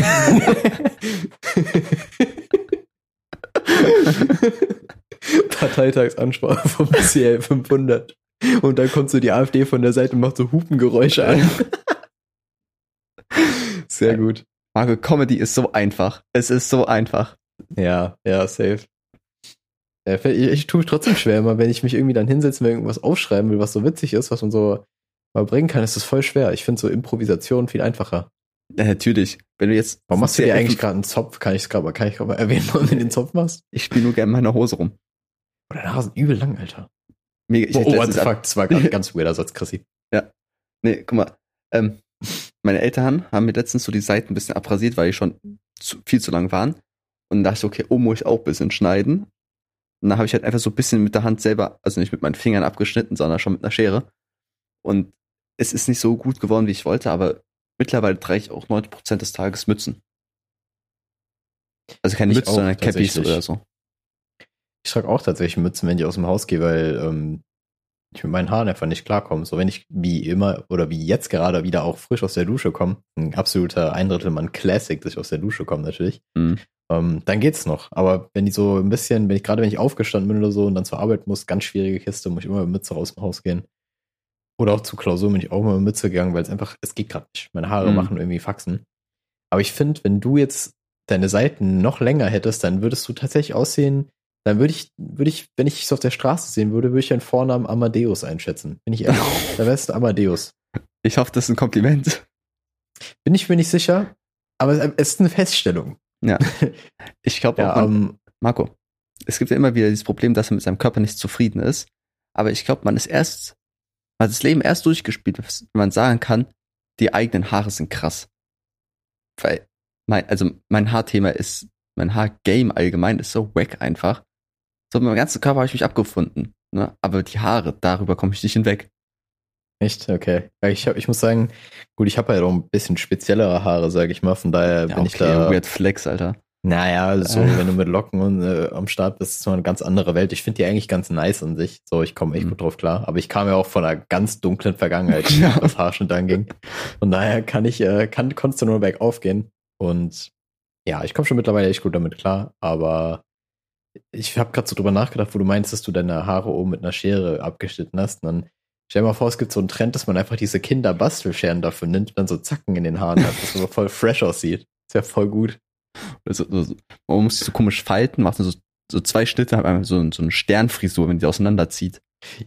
Parteitagsansprache vom CL 500. Und dann kommt so die AfD von der Seite und macht so Hupengeräusche an. Sehr gut. Marco, Comedy ist so einfach. Es ist so einfach. Ja, ja, safe. Ja, ich, ich tue mich trotzdem schwer, immer wenn ich mich irgendwie dann hinsetze und irgendwas aufschreiben will, was so witzig ist, was man so mal bringen kann, ist das voll schwer. Ich finde so Improvisation viel einfacher. Ja, natürlich. Wenn du jetzt. Warum machst du dir eigentlich gerade einen Zopf? Kann ich es gerade mal, kann ich grad mal erwähnen, warum du den Zopf machst? Ich spiele nur gerne in meiner Hose rum. Oh, deine Haare sind übel lang, Alter. Mega, ich Oh, oh what the fuck, das war gerade ein ganz weirder Satz, Chrissy. Nee, guck mal. Ähm, meine Eltern haben mir letztens so die Seiten ein bisschen abrasiert, weil die schon zu, viel zu lang waren. Und dann dachte ich, okay, oh, muss ich auch ein bisschen schneiden. Und dann habe ich halt einfach so ein bisschen mit der Hand selber, also nicht mit meinen Fingern abgeschnitten, sondern schon mit einer Schere. Und es ist nicht so gut geworden, wie ich wollte, aber mittlerweile trage ich auch 90% des Tages Mützen. Also keine Ich Mützen, auch, sondern Cappies oder so. Ich trage auch tatsächlich Mützen, wenn ich aus dem Haus gehe, weil ähm, ich mit meinen Haaren einfach nicht klarkomme. So wenn ich wie immer oder wie jetzt gerade wieder auch frisch aus der Dusche komme, ein absoluter Eindrittelmann Classic, dass ich aus der Dusche komme natürlich, Mhm. ähm, dann geht's noch. Aber wenn die so ein bisschen, wenn ich gerade wenn ich aufgestanden bin oder so und dann zur Arbeit muss, ganz schwierige Kiste, muss ich immer mit Mütze aus dem Haus gehen. Oder auch zu Klausur bin ich auch mal mit Mütze gegangen, weil es einfach, es geht gerade nicht. Meine Haare Mhm. machen irgendwie Faxen. Aber ich finde, wenn du jetzt deine Seiten noch länger hättest, dann würdest du tatsächlich aussehen, dann würde ich, würde ich, wenn ich es auf der Straße sehen würde, würde ich einen Vornamen Amadeus einschätzen. Bin ich ehrlich. da wärst du Amadeus. Ich hoffe, das ist ein Kompliment. Bin ich mir nicht sicher, aber es ist eine Feststellung. Ich glaube Ja, auch, man, ähm, Marco, es gibt ja immer wieder dieses Problem, dass er mit seinem Körper nicht zufrieden ist. Aber ich glaube, man ist erst, man hat das Leben erst durchgespielt, wenn man sagen kann, die eigenen Haare sind krass. Weil, mein, also mein Haarthema ist, mein Haargame allgemein ist so wack einfach. So, mit meinem ganzen Körper habe ich mich abgefunden. Ne? Aber die Haare, darüber komme ich nicht hinweg. Echt? Okay. Ja, ich, hab, ich muss sagen, gut, ich habe halt auch ein bisschen speziellere Haare, sage ich mal. Von daher bin ich da. Weird Flex, Alter. Naja, so, Äh. wenn du mit Locken und, äh, am Start bist, ist es mal eine ganz andere Welt. Ich finde die eigentlich ganz nice an sich. So, ich komme echt Mhm. gut drauf klar. Aber ich kam ja auch von einer ganz dunklen Vergangenheit, Ja. was Haarschnitt anging. Von daher kann ich, äh, kann, konntest du nur bergauf gehen. Und ja, ich komme schon mittlerweile echt gut damit klar. Aber ich habe gerade so drüber nachgedacht, wo du meinst, dass du deine Haare oben mit einer Schere abgeschnitten hast. Und dann stell dir mal vor, es gibt so einen Trend, dass man einfach diese Kinderbastelscheren dafür nimmt und dann so Zacken in den Haaren hat, dass es so voll fresh aussieht. Ist ja voll gut. Also, so, so, man muss sich so komisch falten, macht so, so zwei Schnitte, hat einfach so, so eine Sternfrisur, wenn die auseinanderzieht.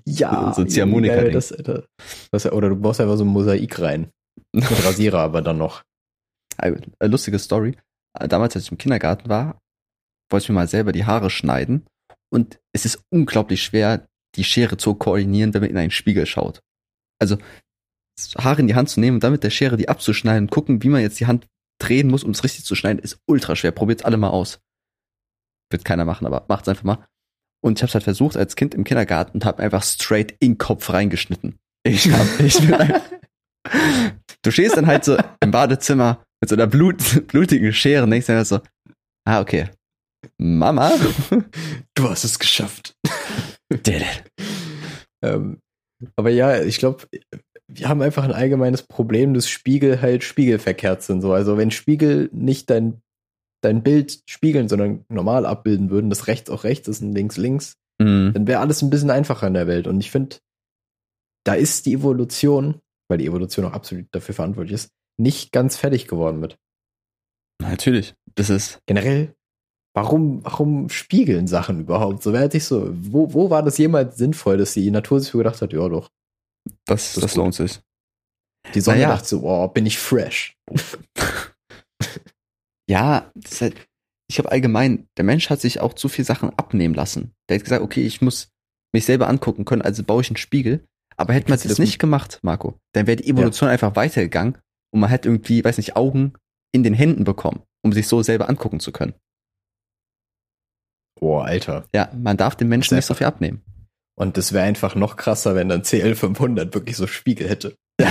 Ja, So ein Ziehharmonika-Ding. das, das, das, oder du baust einfach so ein Mosaik rein. Mit Rasierer aber dann noch. Lustige Story. Damals, als ich im Kindergarten war, wollte ich mir mal selber die Haare schneiden. Und es ist unglaublich schwer, die Schere zu koordinieren, wenn man in einen Spiegel schaut. Also, Haare in die Hand zu nehmen und dann mit der Schere die abzuschneiden und gucken, wie man jetzt die Hand drehen muss, um es richtig zu schneiden, ist ultra schwer. Probiert's alle mal aus. Wird keiner machen, aber macht's einfach mal. Und ich habe es halt versucht als Kind im Kindergarten und habe einfach straight in den Kopf reingeschnitten. Ich hab, ich bin ein, Du stehst dann halt so im Badezimmer mit so einer Blut, blutigen Schere und denkst dir so, ah, okay. Mama? Du hast es geschafft. ähm, aber ja, ich glaube, wir haben einfach ein allgemeines Problem, dass Spiegel halt spiegelverkehrt sind. So. Also wenn Spiegel nicht dein, dein Bild spiegeln, sondern normal abbilden würden, dass rechts auch rechts ist und links links, Mhm. dann wäre alles ein bisschen einfacher in der Welt. Und ich finde, da ist die Evolution, weil die Evolution auch absolut dafür verantwortlich ist, nicht ganz fertig geworden mit. Natürlich. Das ist, Generell, warum, warum spiegeln Sachen überhaupt? So, wer hat sich so, wo, wo war das jemals sinnvoll, dass die Natur sich so gedacht hat, ja doch. das, Das das, lohnt sich. Die Sonne Naja. dachte so, oh, bin ich fresh. Ja, halt, ich glaube allgemein, der Mensch hat sich auch zu viel Sachen abnehmen lassen. Der hat gesagt, okay, ich muss mich selber angucken können, also baue ich einen Spiegel. Aber hätte man das das nicht gemacht, Marco, dann wäre die Evolution einfach weitergegangen und man hätte irgendwie, weiß nicht, Augen in den Händen bekommen, um sich so selber angucken zu können. Oh, Alter. Ja, man darf dem Menschen nicht so viel abnehmen. Und das wäre einfach noch krasser, wenn dann CL500 wirklich so Spiegel hätte.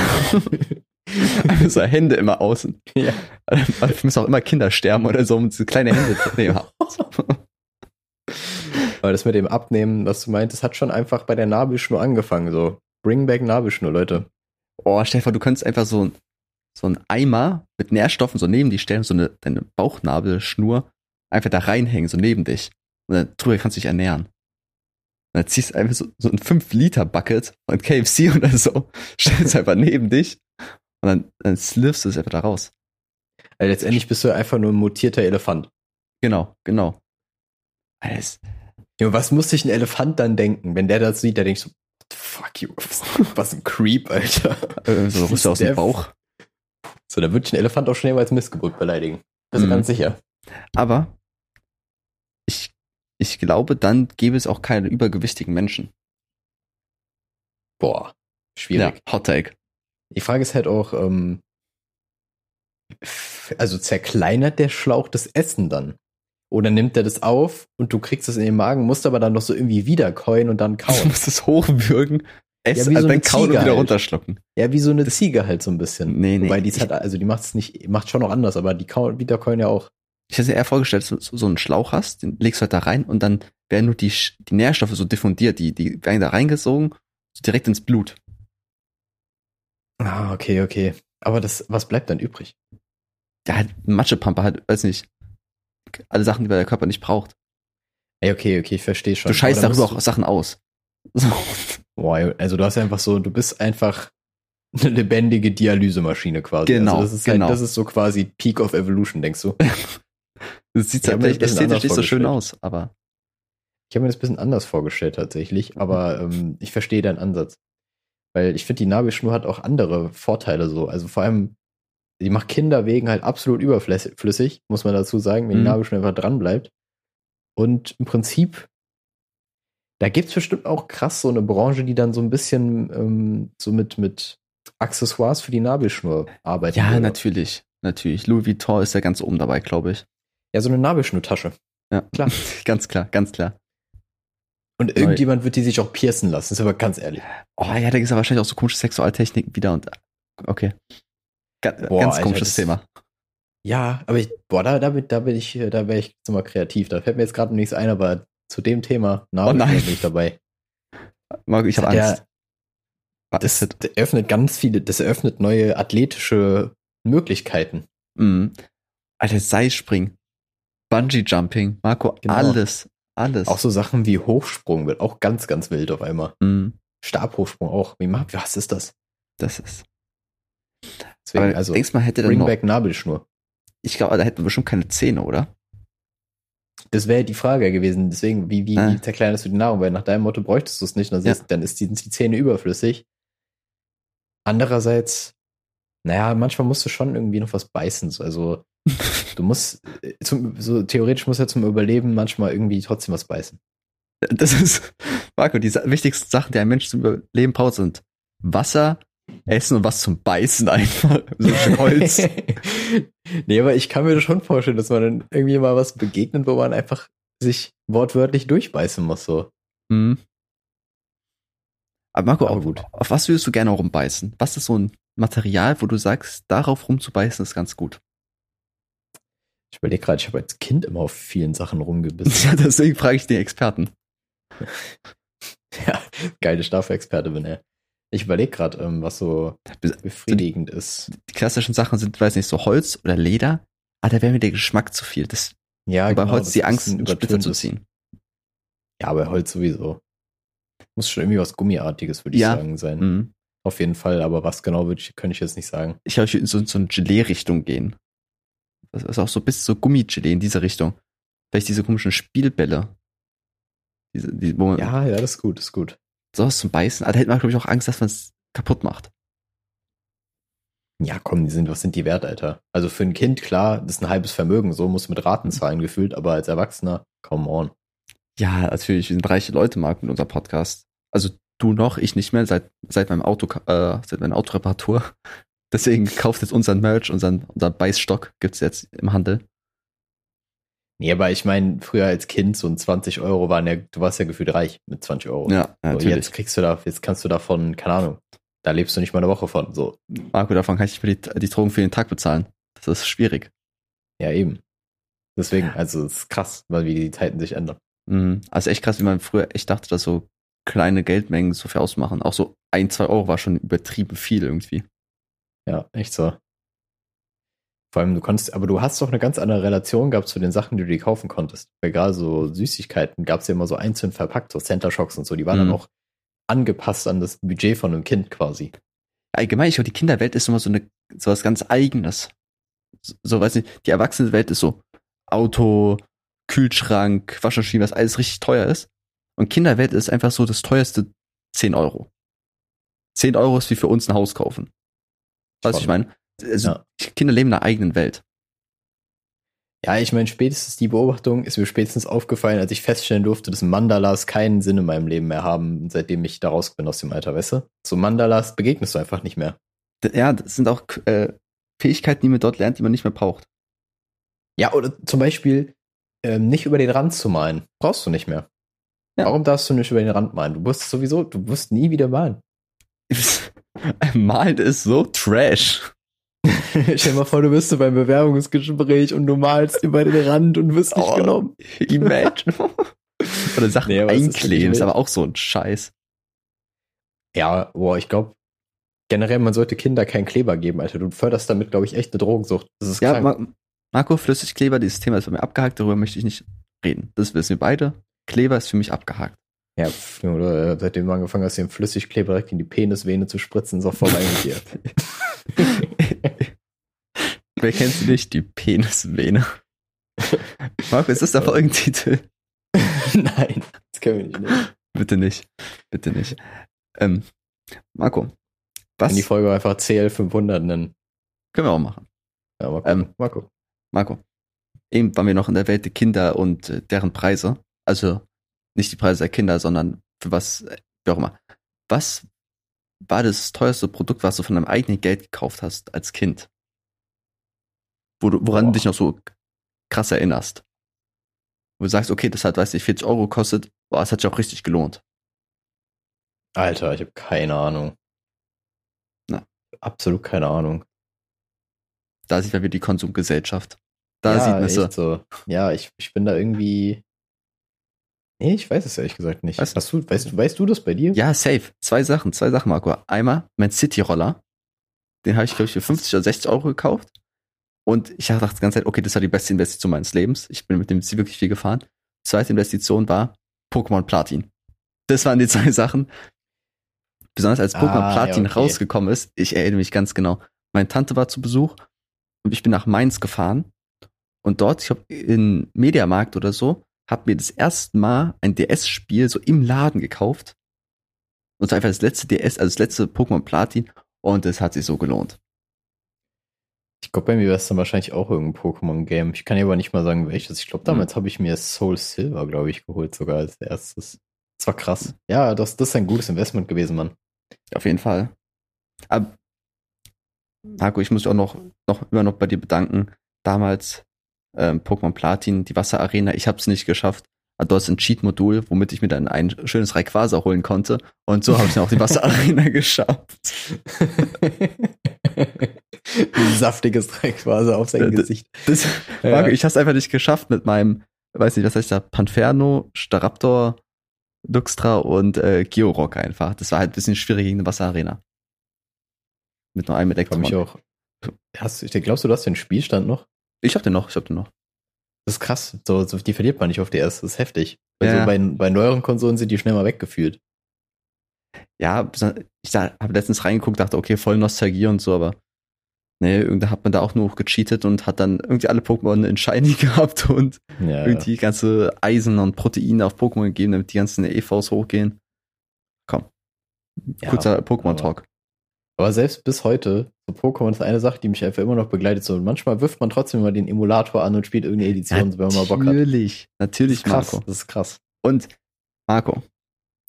Einfach so Hände immer außen. Ja. Dafür müssen auch immer Kinder sterben oder so, um so kleine Hände zu nehmen. Aber das mit dem Abnehmen, was du meintest, hat schon einfach bei der Nabelschnur angefangen. So, bring back Nabelschnur, Leute. Oh, Stefan, du könntest einfach so, so einen Eimer mit Nährstoffen so neben dich stellen, so eine deine Bauchnabelschnur einfach da reinhängen, so neben dich. Und dann drüber kannst du dich ernähren. Und dann ziehst du einfach so, so ein 5-Liter-Bucket von KFC oder so, stellst einfach neben dich und dann, dann slivst du es einfach da raus. Also letztendlich bist du einfach nur ein mutierter Elefant. Genau, genau. Alles. Ja, was muss sich ein Elefant dann denken, wenn der das sieht, der denkt so, fuck you, was ein Creep, Alter. Äh, so Rüste aus dem Bauch. So, da würde ich einen Elefant auch schnell mal als Missgeburt beleidigen. Bist du Mhm. ganz sicher? Aber ich, ich glaube, dann gäbe es auch keine übergewichtigen Menschen. Boah, schwierig. Ja, Hot Take. Die Frage ist halt auch, ähm, also zerkleinert der Schlauch das Essen dann? Oder nimmt er das auf und du kriegst es in den Magen, musst aber dann noch so irgendwie wiederkäuen und dann Du kauen. musst es hochwürgen, essen, Ja, wie also so dann kauen und Ziege wieder halt. runterschlucken. ja, wie so eine Ziege halt so ein bisschen. Nee, nee. Wobei die hat, also die macht es nicht, macht schon noch anders, aber die kauen, wiederkäuen ja auch. Ich hätte mir eher vorgestellt, dass du so so einen Schlauch hast, den legst du halt da rein und dann werden nur die, die Nährstoffe so diffundiert, die, die werden da reingesogen, so direkt ins Blut. Ah, okay, okay. Aber das, was bleibt dann übrig? Ja, halt Matschepampe halt, weiß nicht, alle Sachen, die der Körper nicht braucht. Ey, okay, okay, ich verstehe schon. Du scheißt darüber auch Sachen aus. So. Boah, also du hast einfach so, du bist einfach eine lebendige Dialysemaschine quasi. Genau, Also das ist genau. halt, das ist so quasi Peak of Evolution, denkst du? Das sieht Ich hab mir das ein bisschen ästhetisch nicht so schön aus, aber Ich habe mir das ein bisschen anders vorgestellt tatsächlich, aber ähm, ich verstehe deinen Ansatz. Weil ich finde, die Nabelschnur hat auch andere Vorteile so. Also vor allem, die macht Kinderwegen halt absolut überflüssig, muss man dazu sagen, wenn Mhm. die Nabelschnur einfach dran bleibt. Und im Prinzip, da gibt's bestimmt auch krass so eine Branche, die dann so ein bisschen ähm, so mit, mit Accessoires für die Nabelschnur arbeitet. ja, natürlich, natürlich. Louis Vuitton ist ja ganz oben dabei, glaube ich. Ja, so eine Nabelschnurtasche. Ja, Klar. ganz klar, ganz klar. Und irgendjemand wird die sich auch piercen lassen, ist aber ganz ehrlich. Oh ja, da gibt es ja wahrscheinlich auch so komische Sexualtechniken wieder und okay. Ga Boah, ganz Alter, komisches das- Thema. Ja, aber ich, boah, da, da, bin- da bin ich, äh, da wäre ich jetzt mal kreativ. Da fällt mir jetzt gerade nichts ein, aber zu dem Thema, na, Oh bin ich dabei. Marco, ich habe Der- Angst. Ah, Das, das eröffnet ganz viele, das eröffnet neue athletische Möglichkeiten. Mhm. Alter, Seilspringen, Bungee Jumping, Marco, Genau. alles, alles. Auch so Sachen wie Hochsprung wird auch ganz, ganz wild auf einmal. Mhm. Stabhochsprung auch. Wie macht, was ist das? Das ist. Deswegen, Aber also, denkst mal, hätte dann bring noch, back Nabelschnur. ich glaube, da hätten wir bestimmt keine Zähne, oder? Das wäre die Frage gewesen. Deswegen, wie, wie, Ah. wie zerkleinerst du die Nahrung? Weil nach deinem Motto bräuchtest du es nicht. Dann, Ja. ist, dann ist die, sind die Zähne überflüssig. Andererseits, naja, manchmal musst du schon irgendwie noch was beißen. So, Also, du musst, äh, zum, so theoretisch muss ja zum Überleben manchmal irgendwie trotzdem was beißen. Das ist, Marco, die wichtigsten Sachen, die ein Mensch zum Überleben braucht, sind Wasser, Essen und was zum Beißen einfach. So ein Stück Holz. nee, aber ich kann mir das schon vorstellen, dass man dann irgendwie mal was begegnet, wo man einfach sich wortwörtlich durchbeißen muss. So. Mhm. Aber Marco, Aber auf, gut. auf was würdest du gerne rumbeißen? Was ist so ein Material, wo du sagst, darauf rumzubeißen ist ganz gut? Ich überlege gerade, ich habe als Kind immer auf vielen Sachen rumgebissen. Ja, deswegen frage ich den Experten. ja, geile Staffelexperte bin er. Ich überlege gerade, ähm, was so befriedigend ist. Die klassischen Sachen sind, weiß nicht, so Holz oder Leder. Aber da wäre mir der Geschmack zu viel. Das, Ja, bei genau, Holz das die Angst, ein einen Splitter zu ziehen. Ja, bei Holz sowieso. Muss schon irgendwie was Gummiartiges, würde ich Ja. sagen, sein. Mhm. Auf jeden Fall, aber was genau würde ich, könnte ich jetzt nicht sagen. Ich glaube, ich würde in so, so eine Gelee-Richtung gehen. Das ist auch so bis so Gummigelee in diese Richtung. Vielleicht diese komischen Spielbälle. Diese, die, wo man Ja, ja, das ist gut, das ist gut. sowas zum Beißen. Aber da hätte man, glaube ich, auch Angst, dass man es kaputt macht. Ja, komm, die sind, was sind die wert, Alter? Also für ein Kind, klar, das ist ein halbes Vermögen, so muss mit Raten zahlen gefühlt, aber als Erwachsener, come on. Ja, natürlich, wir sind reiche Leute, Marc, mit unserem Podcast. Also du noch, ich nicht mehr, seit, seit meinem Auto, äh, seit meiner Autoreparatur. Deswegen kauft jetzt unseren Merch, unseren, unser Beißstock gibt's jetzt im Handel. Nee, aber ich meine, früher als Kind, so ein 20 Euro waren ja, du warst ja gefühlt reich mit 20 Euro. Ja, so, natürlich. jetzt kriegst du da, jetzt kannst du davon, keine Ahnung, da lebst du nicht mal eine Woche von, so. Marco, davon kann ich mir die, die Drogen für den Tag bezahlen. Das ist schwierig. Ja, eben. Deswegen, also, es ist krass, weil wie die Zeiten sich ändern. Mhm. Also echt krass, wie man früher echt dachte, dass so kleine Geldmengen so viel ausmachen. Auch so ein, zwei Euro war schon übertrieben viel irgendwie. Ja, echt so. Vor allem, du konntest, aber du hast doch eine ganz andere Relation gehabt zu den Sachen, die du dir kaufen konntest. Weil gerade so Süßigkeiten gab es ja immer so einzeln verpackt, so Center Shocks und so, die waren Mhm. dann auch angepasst an das Budget von einem Kind quasi. Allgemein, ich glaube, die Kinderwelt ist immer so eine, so was ganz Eigenes. So, so weiß nicht, die Erwachsenenwelt ist so Auto, Kühlschrank, Waschmaschine, was alles richtig teuer ist. Und Kinderwelt ist einfach so das teuerste 10 Euro. 10 Euro ist wie für uns ein Haus kaufen. Weißt du, was ich meine? Also, Ja. Kinder leben in einer eigenen Welt. Ja, ich meine, spätestens die Beobachtung ist mir spätestens aufgefallen, als ich feststellen durfte, dass Mandalas keinen Sinn in meinem Leben mehr haben, seitdem ich da raus bin aus dem Alter, weißt du? So Mandalas begegnest du einfach nicht mehr. Ja, das sind auch äh, Fähigkeiten, die man dort lernt, die man nicht mehr braucht. Ja, oder zum Beispiel ähm, nicht über den Rand zu malen. Brauchst du nicht mehr. Ja. Warum darfst du nicht über den Rand malen? Du wirst sowieso, du wirst nie wieder malen. Malen ist so trash. Stell dir mal vor, du bist so beim Bewerbungsgespräch und du malst über den Rand und wirst nicht Oh. genommen. Imagine. Oder Sachen Nee, aber ist einkleben, ist wild. aber auch so ein Scheiß. Ja, boah, ich glaube, generell, man sollte Kinder keinen Kleber geben, Alter. Du förderst damit, glaube ich, echt eine Drogensucht. Das ist Ja, krank. Ma Marco, Flüssigkleber, dieses Thema ist bei mir abgehakt, darüber möchte ich nicht reden. Das wissen wir beide. Kleber ist für mich abgehakt. Ja, pf, oder äh, seitdem du angefangen hast, den Flüssigkleber direkt in die Penisvene zu spritzen, ist auch mit dir. Wer kennt sie nicht? Die Penisvene. Marco, ist das der Folgentitel? Nein, das können wir nicht nehmen. Bitte nicht. Bitte nicht. Ähm, Marco, was Kann die Folge einfach CL500 nennen. können wir auch machen? Ja, gucken. Ähm, gucken. Marco, eben waren wir noch in der Welt der Kinder und äh, deren Preise. Also nicht die Preise der Kinder, sondern für was, wie auch immer. Was war das teuerste Produkt, was du von deinem eigenen Geld gekauft hast als Kind? Wo du, woran Boah. du dich noch so krass erinnerst? Wo du sagst, okay, das hat, weiß ich, 40 Euro gekostet, boah, es hat sich auch richtig gelohnt. Alter, ich habe keine Ahnung. Na. Absolut keine Ahnung. Da sieht man wieder die Konsumgesellschaft. Da ja, sieht man so. Ja, ich, ich bin da irgendwie. Nee, ich weiß es ehrlich gesagt nicht. Was? Hast du, weißt, du- weißt du das bei dir? Ja, safe. Zwei Sachen, zwei Sachen, Marco. Einmal mein City-Roller. Den habe ich, glaube ich, für 50 oder 60 Euro gekauft. Und ich dachte die ganze Zeit, okay, das war die beste Investition meines Lebens. Ich bin mit dem wirklich viel gefahren. Zweite Investition war Pokémon Platin. Das waren die zwei Sachen. Besonders als Pokémon Ah, ja, Platin okay. rausgekommen ist, ich erinnere mich ganz genau. Meine Tante war zu Besuch und ich bin nach Mainz gefahren. Und dort, ich glaube, in Mediamarkt oder so, hab mir das erste Mal ein DS-Spiel so im Laden gekauft. Und zwar einfach das letzte DS, also das letzte Pokémon Platin. Und es hat sich so gelohnt. Ich glaube, bei mir wäre es dann wahrscheinlich auch irgendein Pokémon-Game. Ich kann dir aber nicht mal sagen, welches. Ich glaube, damals habe ich mir Soul Silver, glaube ich, geholt, sogar als erstes. Das war krass. Ja, das, das ist ein gutes Investment gewesen, Mann. Auf jeden Fall. Aber, Marco, ich muss mich auch noch, noch immer noch bei dir bedanken. Damals ähm, Pokémon Platin, die Wasserarena, ich habe es nicht geschafft. Aber dort ist ein Cheat-Modul, womit ich mir dann ein schönes Rayquaza holen konnte. Und so habe ich dann auch die Wasserarena geschafft. Ein saftiges quasi auf sein Äh, d- Gesicht. Das, Ja. Marco, ich habe es einfach nicht geschafft mit meinem, weiß nicht, was heißt da, Panferno, Staraptor, Luxtra und äh, Georock einfach. Das war halt ein bisschen schwierig gegen eine Wasserarena. Mit nur einem Ich Elektron. mich auch. Hast, glaubst du, du hast den Spielstand noch? Ich hab den noch, ich hab den noch. Das ist krass. So, so, die verliert man nicht auf DS. Das ist heftig. Ja. Also bei, bei neueren Konsolen sind die schnell mal weggefühlt. Ja, ich habe letztens reingeguckt, dachte, okay, voll Nostalgie und so, aber nee, irgendwie hat man da auch nur gecheatet und hat dann irgendwie alle Pokémon in Shiny gehabt und Ja, irgendwie ganze Eisen und Proteine auf Pokémon gegeben, damit die ganzen EVs hochgehen. Komm. Ja, Kurzer Pokémon-Talk. Aber selbst bis heute, so Pokémon ist eine Sache, die mich einfach immer noch begleitet. So, und manchmal wirft man trotzdem mal den Emulator an und spielt irgendeine Edition, so, wenn man mal Bock hat. Natürlich, natürlich, krass. Marco. Das ist krass. Und Marco,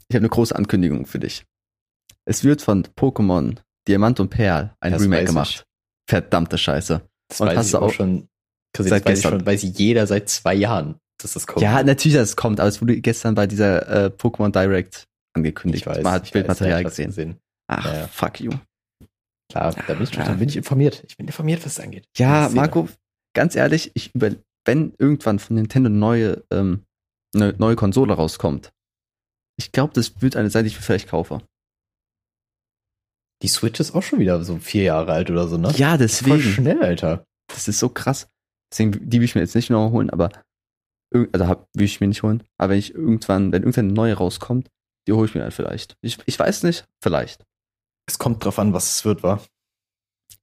ich habe eine große Ankündigung für dich. Es wird von Pokémon Diamant und Perl ein Das Remake gemacht. Verdammte Scheiße. Das Und weiß hast ich auch schon. Seit das weiß gestern. schon, weiß jeder seit zwei Jahren, dass das kommt. Ja, natürlich, dass es kommt, aber es wurde gestern bei dieser äh, Pokémon Direct angekündigt. ich weiß. Man hat ich Bildmaterial gesehen. gesehen. Ach, ja. fuck you. Klar, da bin, ich, Ja. da bin ich informiert. Ich bin informiert, was es angeht. Ja, Marco, ganz ehrlich, ich über, wenn irgendwann von Nintendo neue, ähm, eine neue Konsole rauskommt, ich glaube, das wird eine sein, die ich mir vielleicht kaufe. Die Switch ist auch schon wieder so vier Jahre alt oder so, ne? Ja, Voll deswegen. schnell, Alter. Das ist so krass. Deswegen, die will ich mir jetzt nicht noch holen, aber also hab, will ich mir nicht holen. Aber wenn ich irgendwann, wenn irgendwann eine neue rauskommt, die hole ich mir dann vielleicht. Ich, ich weiß nicht, vielleicht. Es kommt drauf an, was es wird, war.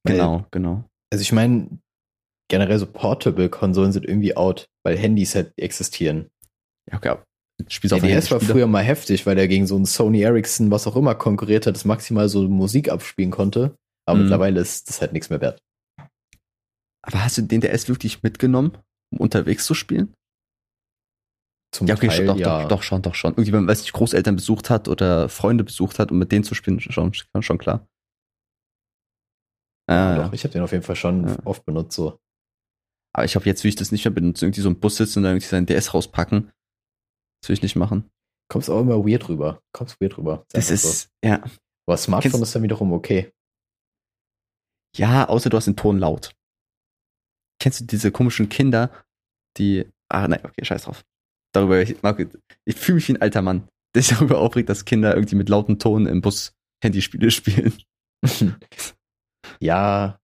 Weil- Genau, genau. Also ich meine, generell so Portable-Konsolen sind irgendwie out, weil Handys halt existieren. Ja, okay. Spielst auf DS war früher mal heftig, weil der gegen so einen Sony Ericsson, was auch immer, konkurriert hat, das maximal so Musik abspielen konnte. Aber Mhm. mittlerweile ist das halt nichts mehr wert. Aber hast du den DS wirklich mitgenommen, um unterwegs zu spielen? Zum Ja, okay, Teil, schon, doch, ja. doch, doch, schon, doch, schon. Irgendwie, wenn man, weiß nicht, Großeltern besucht hat oder Freunde besucht hat, um mit denen zu spielen, schon, schon, schon klar. Ja, Äh, doch, ich habe den auf jeden Fall schon Ja. oft benutzt so. Aber ich glaube, jetzt will ich das nicht mehr benutzen, irgendwie so im Bus sitzen und dann irgendwie seinen DS rauspacken. Das will ich nicht machen. Kommst auch immer weird rüber. Kommst weird rüber. Das einfach so. ist, ja, Aber Smartphone Kennst- ist dann wiederum okay. ja, außer du hast den Ton laut. Kennst du diese komischen Kinder, die, ah, nein, okay, scheiß drauf. Darüber, ich, Marco, ich fühle mich wie ein alter Mann, der sich darüber aufregt, dass Kinder irgendwie mit lautem Ton im Bus Handyspiele spielen. ja,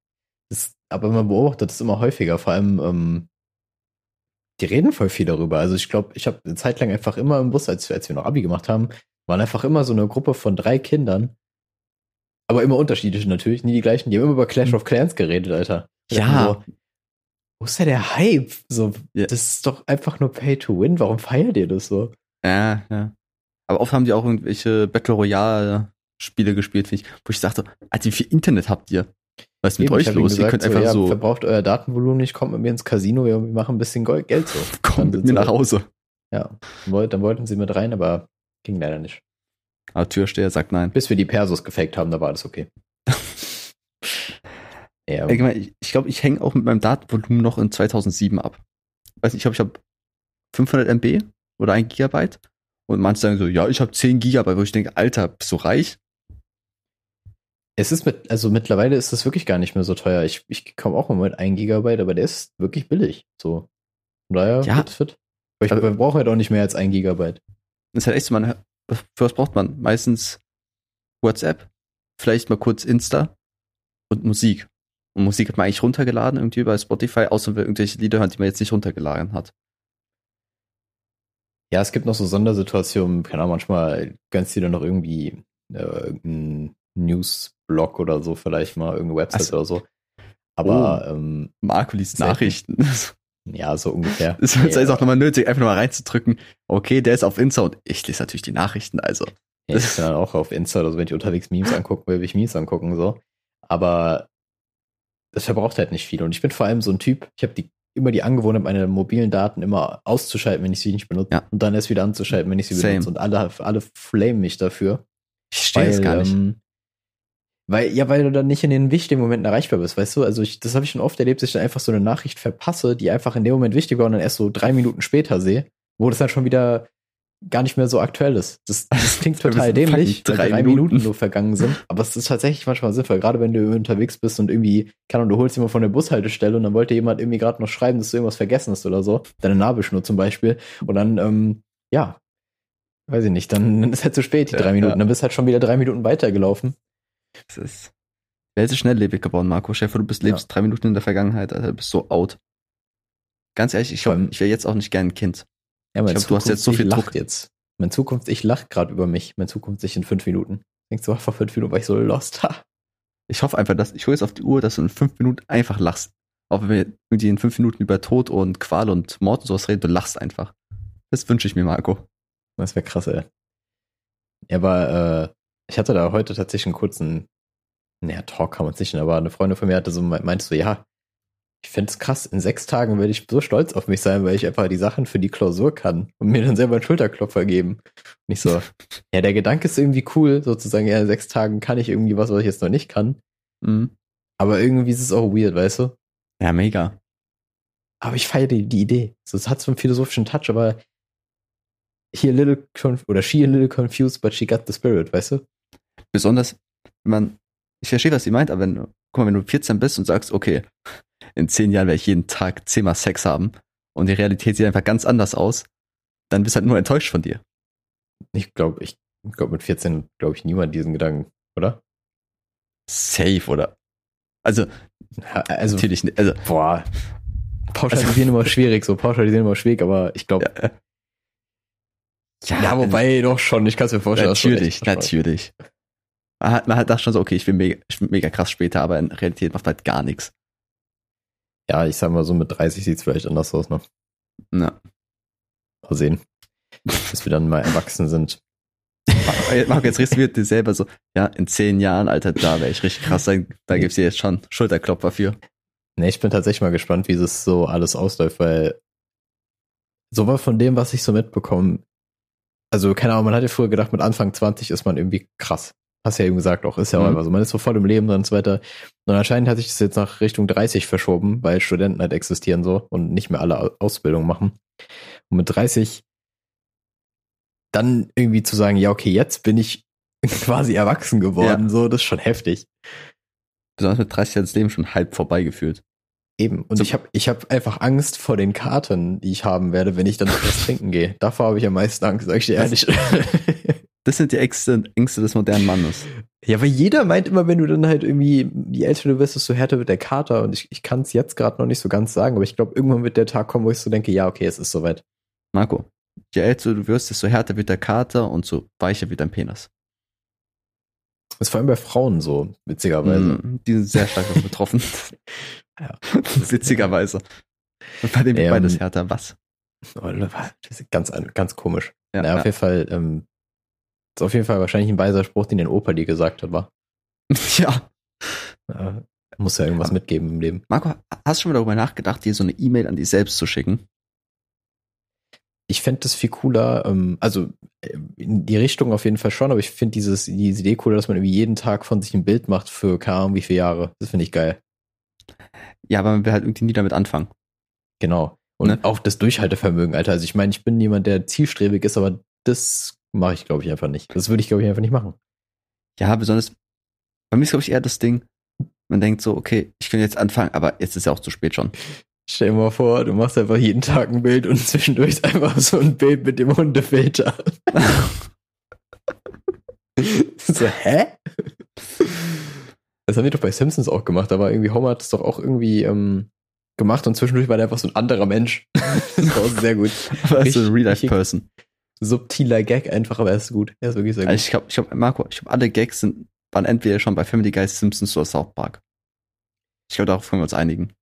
das, aber man beobachtet es immer häufiger, vor allem ähm, die reden voll viel darüber. Also ich glaube, ich habe eine Zeit lang einfach immer im Bus, als, als wir noch Abi gemacht haben, waren einfach immer so eine Gruppe von drei Kindern. Aber immer unterschiedliche natürlich, nie die gleichen. Die haben immer über Clash of Clans geredet, Alter. Ja. mir So, wo ist da der Hype? So, Ja. das ist doch einfach nur Pay to Win. Warum feiert ihr das so? Ja, ja. Aber oft haben die auch irgendwelche Battle Royale Spiele gespielt, finde ich, wo ich sagte, Alter, wie viel Internet habt ihr? Was ist mit Eben, euch los? ihr könnt einfach ja, so, verbraucht euer Datenvolumen nicht, kommt mit mir ins Casino, wir machen ein bisschen Gold, Geld so. kommt mit mir nach Hause. Ja, dann woll- dann wollten sie mit rein, aber ging leider nicht. Aber Türsteher sagt nein. Bis wir die Persos gefaked haben, da war das okay. Ja, Ich glaube, ich, ich, glaub, ich hänge auch mit meinem Datenvolumen noch in 2007 ab. Weiß nicht, ich glaube, ich habe 500 MB oder 1 Gigabyte. Und manche sagen so, ja, ich habe 10 Gigabyte, wo ich denke, Alter, bist du reich? es ist mit, also mittlerweile ist das wirklich gar nicht mehr so teuer. Ich, ich komme auch mal mit 1 Gigabyte, aber der ist wirklich billig. So. Von daher, Ja. fit, fit. Aber ich Aber- man braucht halt auch nicht mehr als 1 Gigabyte. Das ist halt echt so, man, für was braucht man? Meistens WhatsApp, vielleicht mal kurz Insta und Musik. Und Musik hat man eigentlich runtergeladen irgendwie bei Spotify, außer wenn irgendwelche Lieder hört, die man jetzt nicht runtergeladen hat. Ja, es gibt noch so Sondersituationen, keine Ahnung, manchmal gönnst du dir noch irgendwie äh, irgendeinen Newsblog oder so, vielleicht mal irgendeine Website Ach so. oder so. Aber ähm, Marco liest. Nachrichten. ja, so ungefähr. Es ist ja, auch nochmal nötig, einfach nochmal reinzudrücken. Okay, der ist auf Insta und ich lese natürlich die Nachrichten, also. Ja, ich bin dann auch auf Insta oder so, wenn ich unterwegs Memes angucken will, will ich Memes angucken, so. Aber das verbraucht halt nicht viel. Und ich bin vor allem so ein Typ, ich habe die, immer die Angewohnheit, meine mobilen Daten immer auszuschalten, wenn ich sie nicht benutze. Ja. Und dann erst wieder anzuschalten, wenn ich sie Same. benutze. Und alle, alle flamen mich dafür. Ich stehe es gar nicht. Ähm, weil, ja, weil du dann nicht in den wichtigen Momenten erreichbar bist, weißt du? Also ich, das habe ich schon oft erlebt, dass ich dann einfach so eine Nachricht verpasse, die einfach in dem Moment wichtig war und dann erst so drei Minuten später sehe, wo das dann schon wieder gar nicht mehr so aktuell ist. Das, das klingt total dämlich, drei drei Minuten. Minuten nur vergangen sind. Aber es ist tatsächlich manchmal sinnvoll, gerade wenn du unterwegs bist und irgendwie, keine Ahnung, du holst jemand von der Bushaltestelle und dann wollte jemand irgendwie gerade noch schreiben, dass du irgendwas vergessen hast oder so. Deine Nabelschnur zum Beispiel. Und dann, ähm, ja, weiß ich nicht, dann ist halt zu spät, die Ja, drei Minuten. ja. Dann bist halt schon wieder drei Minuten weitergelaufen. Das ist. Wer ist schnelllebig geworden, Marco? Chef, du bist lebst drei Minuten in der Vergangenheit, Alter, du bist so out. Ganz ehrlich, ich allem- ich wäre jetzt auch nicht gern ein Kind. Ja, mein Ich glaub, du hast jetzt so viel Druck. jetzt. Mein Zukunft, ich lacht gerade über mich. Mein Zukunft sich in fünf Minuten. Denkst du, vor fünf Minuten war ich so lost. Ich hoffe einfach, dass ich hole jetzt auf die Uhr, dass du in fünf Minuten einfach lachst. Auch wenn wir irgendwie in fünf Minuten über Tod und Qual und Mord und sowas reden, du lachst einfach. Das wünsche ich mir, Marco. Das wäre krass, ey. Ja, aber äh, ich hatte da heute tatsächlich einen kurzen, naja, Talk kann man es nicht, aber eine Freundin von mir hatte so, meinte so, ja, ich find's krass, in sechs Tagen werde ich so stolz auf mich sein, weil ich einfach die Sachen für die Klausur kann und mir dann selber einen Schulterklopfer geben. Und ich so, ja, der Gedanke ist irgendwie cool, sozusagen, ja, in sechs Tagen kann ich irgendwie was, was ich jetzt noch nicht kann. Mhm. Aber irgendwie ist es auch weird, weißt du? Ja, mega. Aber ich feiere die, die Idee. Es hat so einen philosophischen Touch, aber hier little conf oder she a little confused, but she got the spirit, weißt du? Besonders, wenn man, ich verstehe, was sie meint, aber wenn, du- guck mal, wenn du 14 bist und sagst, okay, in zehn Jahren werde ich jeden Tag zehnmal Sex haben und die Realität sieht einfach ganz anders aus, dann bist du halt nur enttäuscht von dir. Ich glaube, ich glaube, mit 14 glaube ich niemand diesen Gedanken, oder? Safe, oder? Also, Ja, Also, natürlich nicht. Also, boah. Pauschalisieren immer schwierig, so pauschalisieren immer schwierig, aber ich glaube, ja, ja, wobei doch schon, ich kann es mir vorstellen. Natürlich, natürlich. Man hat, man hat das schon so, okay, ich bin mega, ich bin mega krass später, aber in Realität macht halt gar nichts. Ja, ich sag mal so, mit 30 sieht es vielleicht anders aus, ne? Ja. Mal sehen. Bis wir dann mal erwachsen sind. Marco, jetzt redest du dir selber so, ja, in zehn Jahren, Alter, da wäre ich richtig krass, da, da gibt's dir jetzt schon Schulterklopfer für. Ne, ich bin tatsächlich mal gespannt, wie das so alles ausläuft, weil sowas von dem, was ich so mitbekomme, also keine Ahnung, man hat ja früher gedacht, mit Anfang 20 ist man irgendwie krass. Hast ja eben gesagt, auch ist ja auch Mhm. einfach so. Man ist so voll im Leben und so weiter. Und anscheinend hat sich das jetzt nach Richtung 30 verschoben, weil Studenten halt existieren so und nicht mehr alle Au- Ausbildung machen. Und mit 30 dann irgendwie zu sagen, ja, okay, jetzt bin ich quasi erwachsen geworden, so, das ist schon heftig. Besonders mit 30 hat das Leben schon halb vorbeigeführt. Eben. Und So- ich habe ich hab einfach Angst vor den Karten, die ich haben werde, wenn ich dann noch was trinken gehe. Davor habe ich am meisten Angst, sag ich dir ehrlich. Das sind die Ängste, Ängste des modernen Mannes. Ja, aber jeder meint immer, wenn du dann halt irgendwie, je älter du wirst, desto härter wird der Kater. Und ich, ich kann es jetzt gerade noch nicht so ganz sagen, aber ich glaube, irgendwann wird der Tag kommen, wo ich so denke, ja, okay, es ist soweit. Marco, je älter du wirst, desto härter wird der Kater und so weicher wird dein Penis. Das ist vor allem bei Frauen so, witzigerweise. Mm, die sind sehr stark davon betroffen. Ja. Witzigerweise. Und bei dem Ähm, beides härter. Was? Oh, ganz, ganz komisch. Ja, naja, auf jeden Fall, ähm, ist auf jeden Fall wahrscheinlich ein weiser Spruch, den dein Opa dir gesagt hat, war. ja. Äh, muss ja irgendwas mitgeben im Leben. Marco, hast du schon mal darüber nachgedacht, dir so eine E-Mail an dich selbst zu schicken? Ich fände das viel cooler, ähm, also äh, in die Richtung auf jeden Fall schon, aber ich finde dieses, diese Idee cooler, dass man irgendwie jeden Tag von sich ein Bild macht für keine Ahnung wie viele Jahre. Das finde ich geil. Ja, aber man will halt irgendwie nie damit anfangen. Genau. Und Ne? auch das Durchhaltevermögen, Alter. Also ich meine, ich bin jemand, der zielstrebig ist, aber das mache ich, glaube ich, einfach nicht. Das würde ich, glaube ich, einfach nicht machen. Ja, besonders, bei mir ist, glaube ich, eher das Ding, man denkt so, okay, ich könnte jetzt anfangen, aber jetzt ist ja auch zu spät schon. Stell dir mal vor, du machst einfach jeden Tag ein Bild und zwischendurch einfach so ein Bild mit dem Hundefilter. so, hä? Das haben wir doch bei Simpsons auch gemacht. War irgendwie, Homer hat es doch auch irgendwie ähm, gemacht und zwischendurch war der einfach so ein anderer Mensch. das war auch sehr gut. Aber er so ein Real-Life-Person. Subtiler Gag einfach, aber er ist gut. Er ist wirklich sehr gut. Also ich glaube, ich glaub, Marco, ich glaube, alle Gags sind, waren entweder schon bei Family Guy, Simpsons oder South Park. Ich glaube, darauf können wir uns einigen.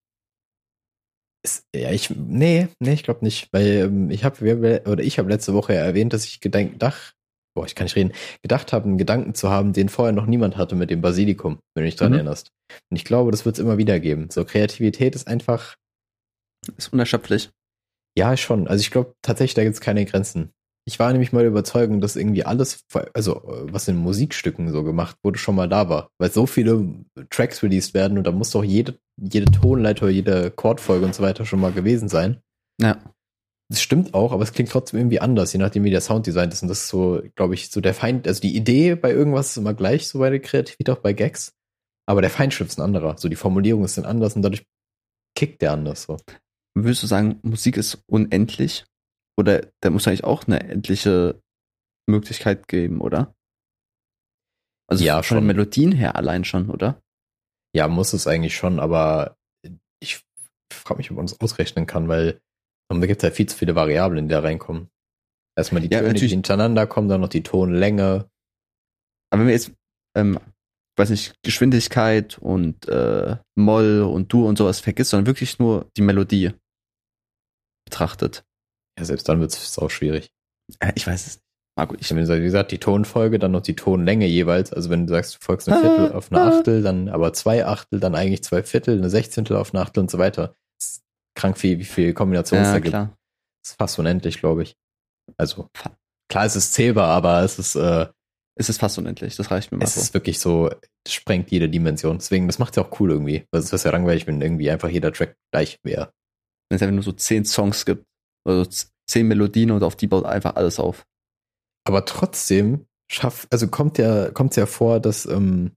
Ist- Ja, ich, nee, nee, ich glaube nicht, weil ähm, ich habe, oder ich habe letzte Woche ja erwähnt, dass ich gedacht, boah, ich kann nicht reden, gedacht habe, einen Gedanken zu haben, den vorher noch niemand hatte mit dem Basilikum, wenn du dich dran Mhm. erinnerst. Und ich glaube, das wird es immer wieder geben. So, Kreativität ist einfach, Ist unerschöpflich. ja, schon. Also ich glaube tatsächlich, da gibt es keine Grenzen. Ich war nämlich mal der Überzeugung, dass irgendwie alles, also was in Musikstücken so gemacht wurde, schon mal da war. Weil so viele Tracks released werden und da muss doch jede, jede Tonleiter, jede Chordfolge und so weiter schon mal gewesen sein. Ja. Das stimmt auch, aber es klingt trotzdem irgendwie anders, je nachdem, wie der Sound designt ist. Und das ist so, glaube ich, so der Feind, also die Idee bei irgendwas ist immer gleich, so bei der Kreativität, auch bei Gags. Aber der Feinschliff ist ein anderer. So die Formulierung ist dann anders und dadurch kickt der anders so. Würdest du sagen, Musik ist unendlich? Oder da muss eigentlich auch eine endliche Möglichkeit geben, oder? Also Ja, von schon. Melodien her allein schon, oder? Ja, muss es eigentlich schon, aber ich frage mich, ob man das ausrechnen kann, weil da gibt es halt viel zu viele Variablen, die da reinkommen. Erstmal die Ja, Töne, die natürlich. hintereinander kommen, dann noch die Tonlänge. Aber wenn wir jetzt, ähm, weiß nicht, Geschwindigkeit und äh, Moll und Dur und sowas vergisst, sondern wirklich nur die Melodie betrachtet. Ja, selbst dann wird es auch schwierig. Äh, ich weiß es nicht. Marco, ich, wenn du sagst, wie gesagt, die Tonfolge, dann noch die Tonlänge jeweils. Also wenn du sagst, du folgst eine Viertel auf eine Achtel, dann aber zwei Achtel, dann eigentlich zwei Viertel, eine Sechzehntel auf eine Achtel und so weiter. Das ist krank viel, wie viel Kombinationen es ja, da gibt. klar. Das ist fast unendlich, glaube ich. Also klar, es ist zählbar, aber es ist, äh, Es ist fast unendlich, das reicht mir mal es so. ist wirklich so, es sprengt jede Dimension. Deswegen, das macht ja auch cool irgendwie. Weil es ist ja langweilig, wenn irgendwie einfach jeder Track gleich wäre. Wenn es einfach nur so zehn Songs gibt, oder so z- zehn Melodien und auf die baut einfach alles auf. Aber trotzdem schafft, also kommt ja, kommt ja vor, dass ähm,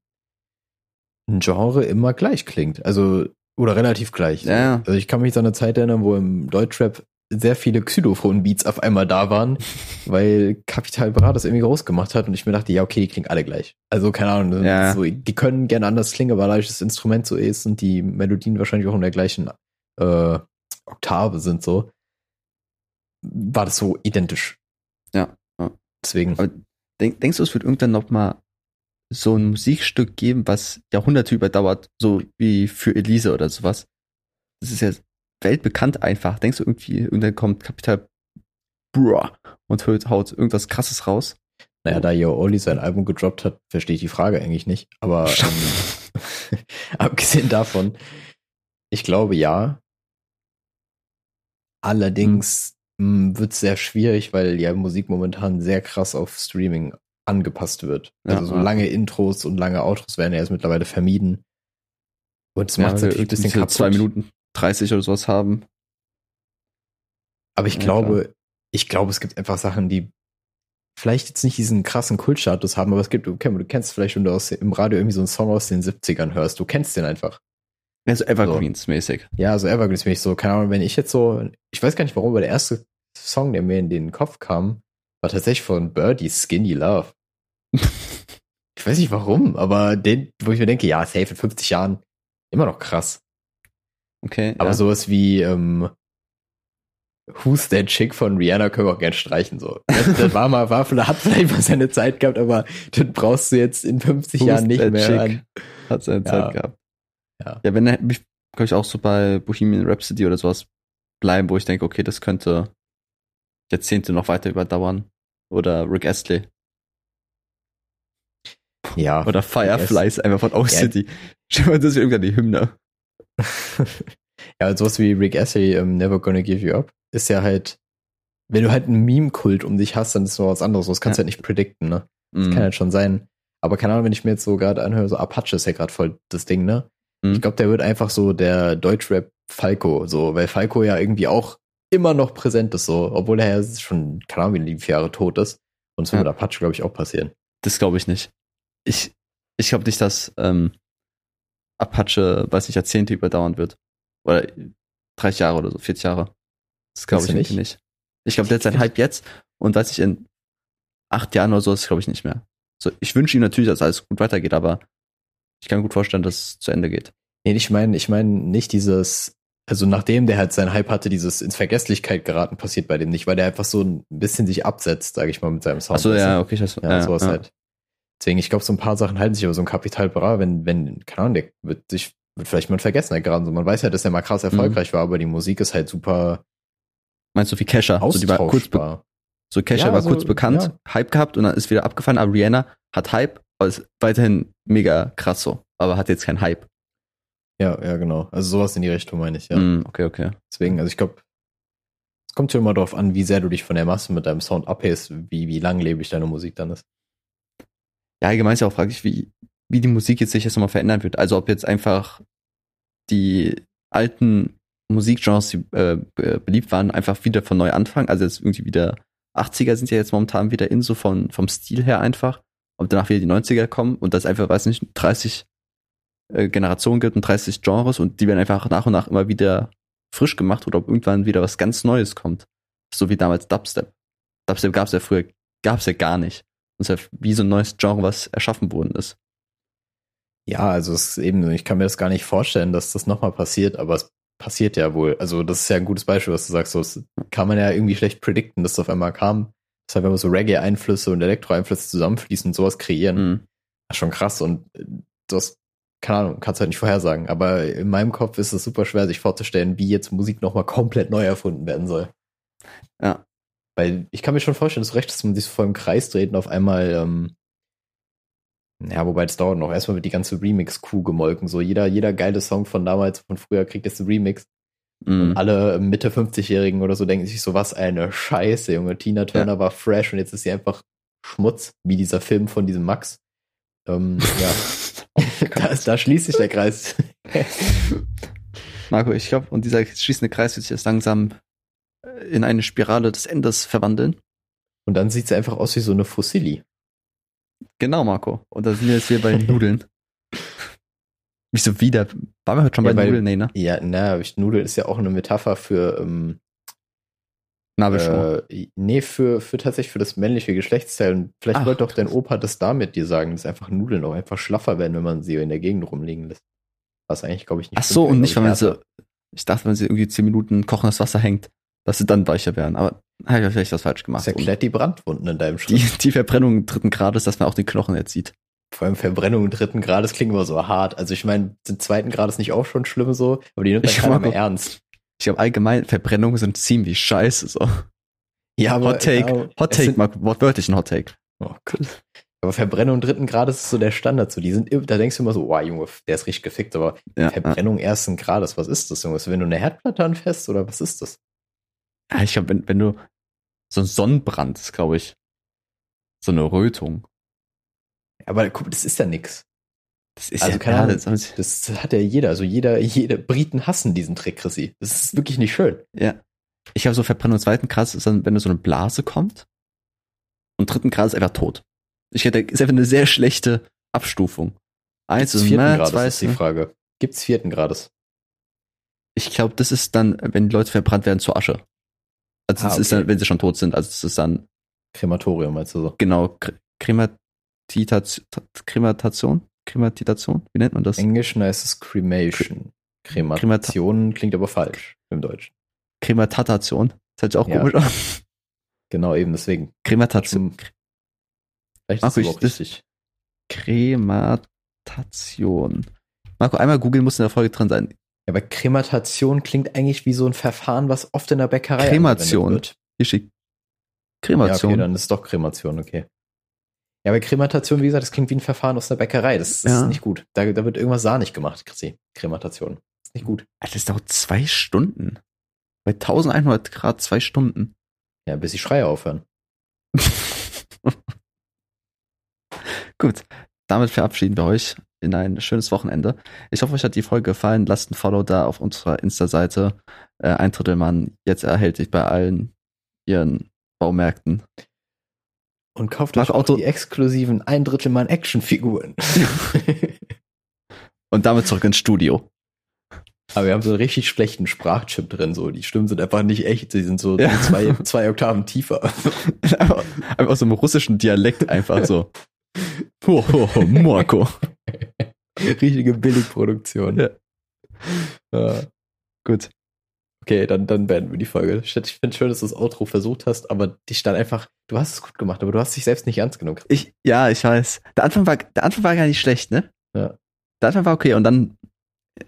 ein Genre immer gleich klingt. Also, oder relativ gleich. Ja. Also ich kann mich an eine Zeit erinnern, wo im Deutschrap sehr viele Xylophon-Beats auf einmal da waren, weil Capital Bra das irgendwie groß gemacht hat und ich mir dachte, ja, okay, die klingen alle gleich. Also, keine Ahnung, Ja. so, die können gerne anders klingen, aber dadurch das Instrument so ist und die Melodien wahrscheinlich auch in der gleichen äh, Oktave sind so, war das so identisch. Ja, ja. Deswegen. Aber denk, denkst du, es wird irgendwann noch mal so ein Musikstück geben, was Jahrhunderte überdauert, so wie für Elise oder sowas? Das ist ja weltbekannt einfach. Denkst du irgendwie, irgendwann kommt Kapital Bra und hört, haut irgendwas krasses raus? Naja, da Yo Oli sein Album gedroppt hat, verstehe ich die Frage eigentlich nicht. Aber ähm, abgesehen davon, ich glaube ja. Allerdings wird es sehr schwierig, weil ja Musik momentan sehr krass auf Streaming angepasst wird. Ja, also so ja. lange Intros und lange Outros werden ja jetzt mittlerweile vermieden. Und es macht es natürlich ein bisschen so kaputt. zwei Minuten 30 oder sowas haben. Aber ich Ja, glaube, ich glaube, es gibt einfach Sachen, die vielleicht jetzt nicht diesen krassen Kultstatus haben, aber es gibt, du, kenn- du kennst vielleicht, wenn du aus, im Radio irgendwie so einen Song aus den 70ern hörst, du kennst den einfach. Ja, so Evergreens-mäßig. Ja, so Evergreens mich so, keine Ahnung, wenn ich jetzt so, ich weiß gar nicht warum, aber der erste Song, der mir in den Kopf kam, war tatsächlich von Birdie Skinny Love. Ich weiß nicht warum, aber den, wo ich mir denke, ja, safe in 50 Jahren, immer noch krass. Okay. Aber ja. sowas wie ähm, Who's That Chick von Rihanna können wir auch gern streichen. So. Das, das war mal, war, hat vielleicht mal seine Zeit gehabt, aber das brauchst du jetzt in 50 Who's Jahren nicht that mehr chick? an. Hat seine Ja. Zeit gehabt. Ja. Ja, wenn er mich, glaube ich, auch so bei Bohemian Rhapsody oder sowas bleiben, wo ich denke, okay, das könnte Jahrzehnte noch weiter überdauern. Oder Rick Astley. Ja. Oder Fireflies, einfach von O Ja. City. Stell dir mal, das ist irgendwann die Hymne. ja, sowas wie Rick Astley, ähm, Never Gonna Give You Up, ist ja halt, wenn du halt einen Meme-Kult um dich hast, dann ist noch was anderes. Das kannst du Ja. halt nicht predikten, ne? Das Mhm. kann halt schon sein. Aber keine Ahnung, wenn ich mir jetzt so gerade anhöre, so Apache ist ja gerade voll das Ding, ne? Mhm. Ich glaube, der wird einfach so der Deutschrap Falco, so, weil Falco ja irgendwie auch immer noch präsent ist, so, obwohl er ja schon, keine Ahnung, wie Jahre tot ist. Und so Ja. wird Apache, glaube ich, auch passieren. Das glaube ich nicht. Ich, ich glaube nicht, dass ähm, Apache, weiß nicht, Jahrzehnte überdauern wird. Oder 30 Jahre oder so, 40 Jahre. Das glaube ich nicht. nicht. Ich glaube, der hat seinen Hype jetzt und weiß ich, in acht Jahren oder so, das glaube ich nicht mehr. So, ich wünsche ihm natürlich, dass alles gut weitergeht, aber ich kann gut vorstellen, dass es zu Ende geht. Nee, ich meine, ich meine nicht dieses, also nachdem der halt seinen Hype hatte, dieses ins Vergesslichkeit geraten passiert bei dem nicht, weil der einfach so ein bisschen sich absetzt, sage ich mal, mit seinem Sound. Achso, ja, okay, ich weiß. Ja, sowas halt. Deswegen, ich glaube, so ein paar Sachen halten sich aber so ein Kapital Bra, wenn, wenn, keine Ahnung, der wird sich, wird vielleicht mal in Vergessenheit geraten. So, man weiß ja, dass der mal krass erfolgreich war, aber die Musik ist halt super Meinst du wie Kesha? So, die war kurz so Kesha Ja, war so, kurz bekannt, ja. Hype gehabt und dann ist wieder abgefallen, aber Rihanna hat Hype, aber ist weiterhin mega krass so, aber hat jetzt keinen Hype. Ja, ja, genau. Also sowas in die Richtung meine ich, ja. Mm, okay, okay. Deswegen, also ich glaube, es kommt ja immer darauf an, wie sehr du dich von der Masse mit deinem Sound abhältst, wie, wie langlebig deine Musik dann ist. Ja, allgemein ist ja auch fraglich, wie, wie die Musik jetzt sich jetzt nochmal verändern wird. Also ob jetzt einfach die alten Musikgenres, die äh, be- beliebt waren, einfach wieder von neu anfangen. Also jetzt irgendwie wieder 80er sind ja jetzt momentan wieder in, so von, vom Stil her einfach. Ob danach wieder die 90er kommen und das einfach, weiß nicht, 30 äh, Generationen gibt und 30 Genres und die werden einfach nach und nach immer wieder frisch gemacht oder ob irgendwann wieder was ganz Neues kommt. So wie damals Dubstep. Dubstep gab es ja früher, gab es ja gar nicht. Das ist ja wie so ein neues Genre, was erschaffen worden ist. Ja, also es ist eben, ich kann mir das gar nicht vorstellen, dass das nochmal passiert, aber es passiert ja wohl. Also das ist ja ein gutes Beispiel, was du sagst. So, das kann man ja irgendwie schlecht predikten, dass das auf einmal kam. Deshalb, wenn wir so Reggae-Einflüsse und Elektro-Einflüsse zusammenfließen und sowas kreieren, Mhm. das ist schon krass und äh, das, keine Ahnung, kannst du halt nicht vorhersagen. Aber in meinem Kopf ist es super schwer, sich vorzustellen, wie jetzt Musik nochmal komplett neu erfunden werden soll. Ja. Weil ich kann mir schon vorstellen, dass du recht, dass man sich so voll im Kreis dreht und auf einmal, ähm, ja, wobei das dauert noch. Erstmal wird die ganze Remix-Crew gemolken. So jeder, jeder geile Song von damals, von früher kriegt jetzt einen Remix. Mhm. Und alle Mitte 50-Jährigen oder so denken sich so, was eine Scheiße, Junge. Tina Turner war fresh und jetzt ist sie einfach Schmutz, wie dieser Film von diesem Max. Ähm, ja, da, ist- da schließt sich der Kreis. Marco, ich glaube, und dieser schließende Kreis wird sich jetzt langsam äh, in eine Spirale des Endes verwandeln. Und dann sieht sie einfach aus wie so eine Fossili. Genau, Marco. Und da sind wir jetzt wieder bei den Nudeln. Wieso wieder? Waren wir heute schon Ja, bei weil- Nudeln? Nee, ne? Ja, na, Nudeln ist ja auch eine Metapher für, ähm, Nabelschnur. äh, nee, für, für tatsächlich für das männliche Geschlechtsteil. Und vielleicht Ach, wollte doch dein Opa das damit dir sagen, dass einfach Nudeln auch einfach schlaffer werden, wenn man sie in der Gegend rumliegen lässt. Was eigentlich, glaube ich, nicht Ach so, und nicht, weil glaub man härter. ich dachte, wenn sie irgendwie zehn Minuten kochendes Wasser hängt, dass sie dann weicher werden. Aber habe ich vielleicht was falsch Das gemacht. Und erklärt die Brandwunden in deinem Schritt. die, die Verbrennung dritten Grades, dass man auch den Knochen jetzt sieht. Vor allem Verbrennung dritten Grades klingt immer so hart. Also ich meine, den zweiten Grades nicht auch schon schlimm so, aber die nimmt Ich keiner mehr ernst. Ich glaube allgemein, Verbrennungen sind ziemlich scheiße. So. Ja, aber, Hot Take, ja, Hot Take, Marco, wortwörtlich ein Hot Take. Oh Gott. Aber Verbrennung dritten Grades ist so der Standard. So, die sind, da denkst du immer so, wow, Junge, der ist richtig gefickt, aber Ja, ja. Verbrennung ersten Grades, was ist das, Junge? Ist, wenn du eine Herdplatte anfährst oder was ist das? Ja, ich glaube, wenn, wenn du so ein Sonnenbrand ist, glaube ich, so eine Rötung. Aber guck, das ist ja nix. Das ist Also ja, keine Ahnung. das, Das hat ja jeder. Also jeder, jeder Briten hassen diesen Trick, Chrissy. Das ist wirklich nicht schön. ja. Ich habe so Verbrennung zweiten Grades ist dann, wenn so eine Blase kommt und dritten Grades ist einfach tot. Ich hätte, ist einfach eine sehr schlechte Abstufung. Eins ist vierten mehr, Grades, zwei ist die ist, Frage. Gibt's vierten Grades? ich glaube, das ist dann, wenn die Leute verbrannt werden zur Asche. Also Ah, das ist okay. dann, wenn sie schon tot sind, also das ist dann Krematorium, meinst du so? genau Kre- Krematitation, Krematation? Krematitation? Wie nennt man das? Im Englischen heißt es Cremation. Krematation klingt aber falsch im Deutschen. Krematatation. Das hört sich auch Ja. komisch an. Genau, eben deswegen. Krematation. Vielleicht Marco, ist es ich- auch das- richtig. Krematation. Marco, einmal googeln muss in der Folge drin sein. Ja, aber Krematation klingt eigentlich wie so ein Verfahren, was oft in der Bäckerei Kremation. wird. Hier steht Ja, Kremation. okay, dann ist doch Kremation, okay. Ja, aber Krematation, wie gesagt, das klingt wie ein Verfahren aus der Bäckerei. Das, das Ja. ist nicht gut. Da, da wird irgendwas sahnig gemacht, Chrissy. Krematation. Ist nicht gut. Alter, das dauert zwei Stunden. Bei 1100 Grad zwei Stunden. Ja, bis die Schreie aufhören. Gut, damit verabschieden wir euch in ein schönes Wochenende. Ich hoffe, euch hat die Folge gefallen. Lasst ein Follow da auf unserer Insta-Seite. Äh, ein Drittel Mann jetzt erhältlich bei allen ihren Baumärkten. Und kauft Marco, euch auch Auto- die exklusiven ein Drittel Mann Actionfiguren. Und damit zurück ins Studio. aber wir haben so einen richtig schlechten Sprachchip drin. So, die Stimmen sind einfach nicht echt. Sie sind so Ja. zwei, zwei Oktaven tiefer. einfach, einfach so im russischen Dialekt einfach so. Ho, ho, ho, Marco. Richtige Billigproduktion. Ja. Ja. Gut. Okay, dann, dann beenden wir die Folge. Ich finde schön, dass du das Outro versucht hast, aber dich dann einfach, du hast es gut gemacht, aber du hast dich selbst nicht ernst genug. Ich, ja, ich weiß. Der Anfang war, der Anfang war gar nicht schlecht, ne? Ja. Der Anfang war okay und dann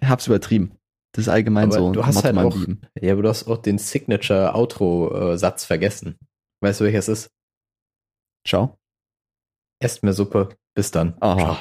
hab's übertrieben. Das ist allgemein Aber so. du hast halt auch- Leben. Ja, aber du hast auch den Signature-Outro-Satz vergessen. Weißt du, welcher es ist? Ciao. Esst mehr Suppe. Bis dann. Ah. Ciao.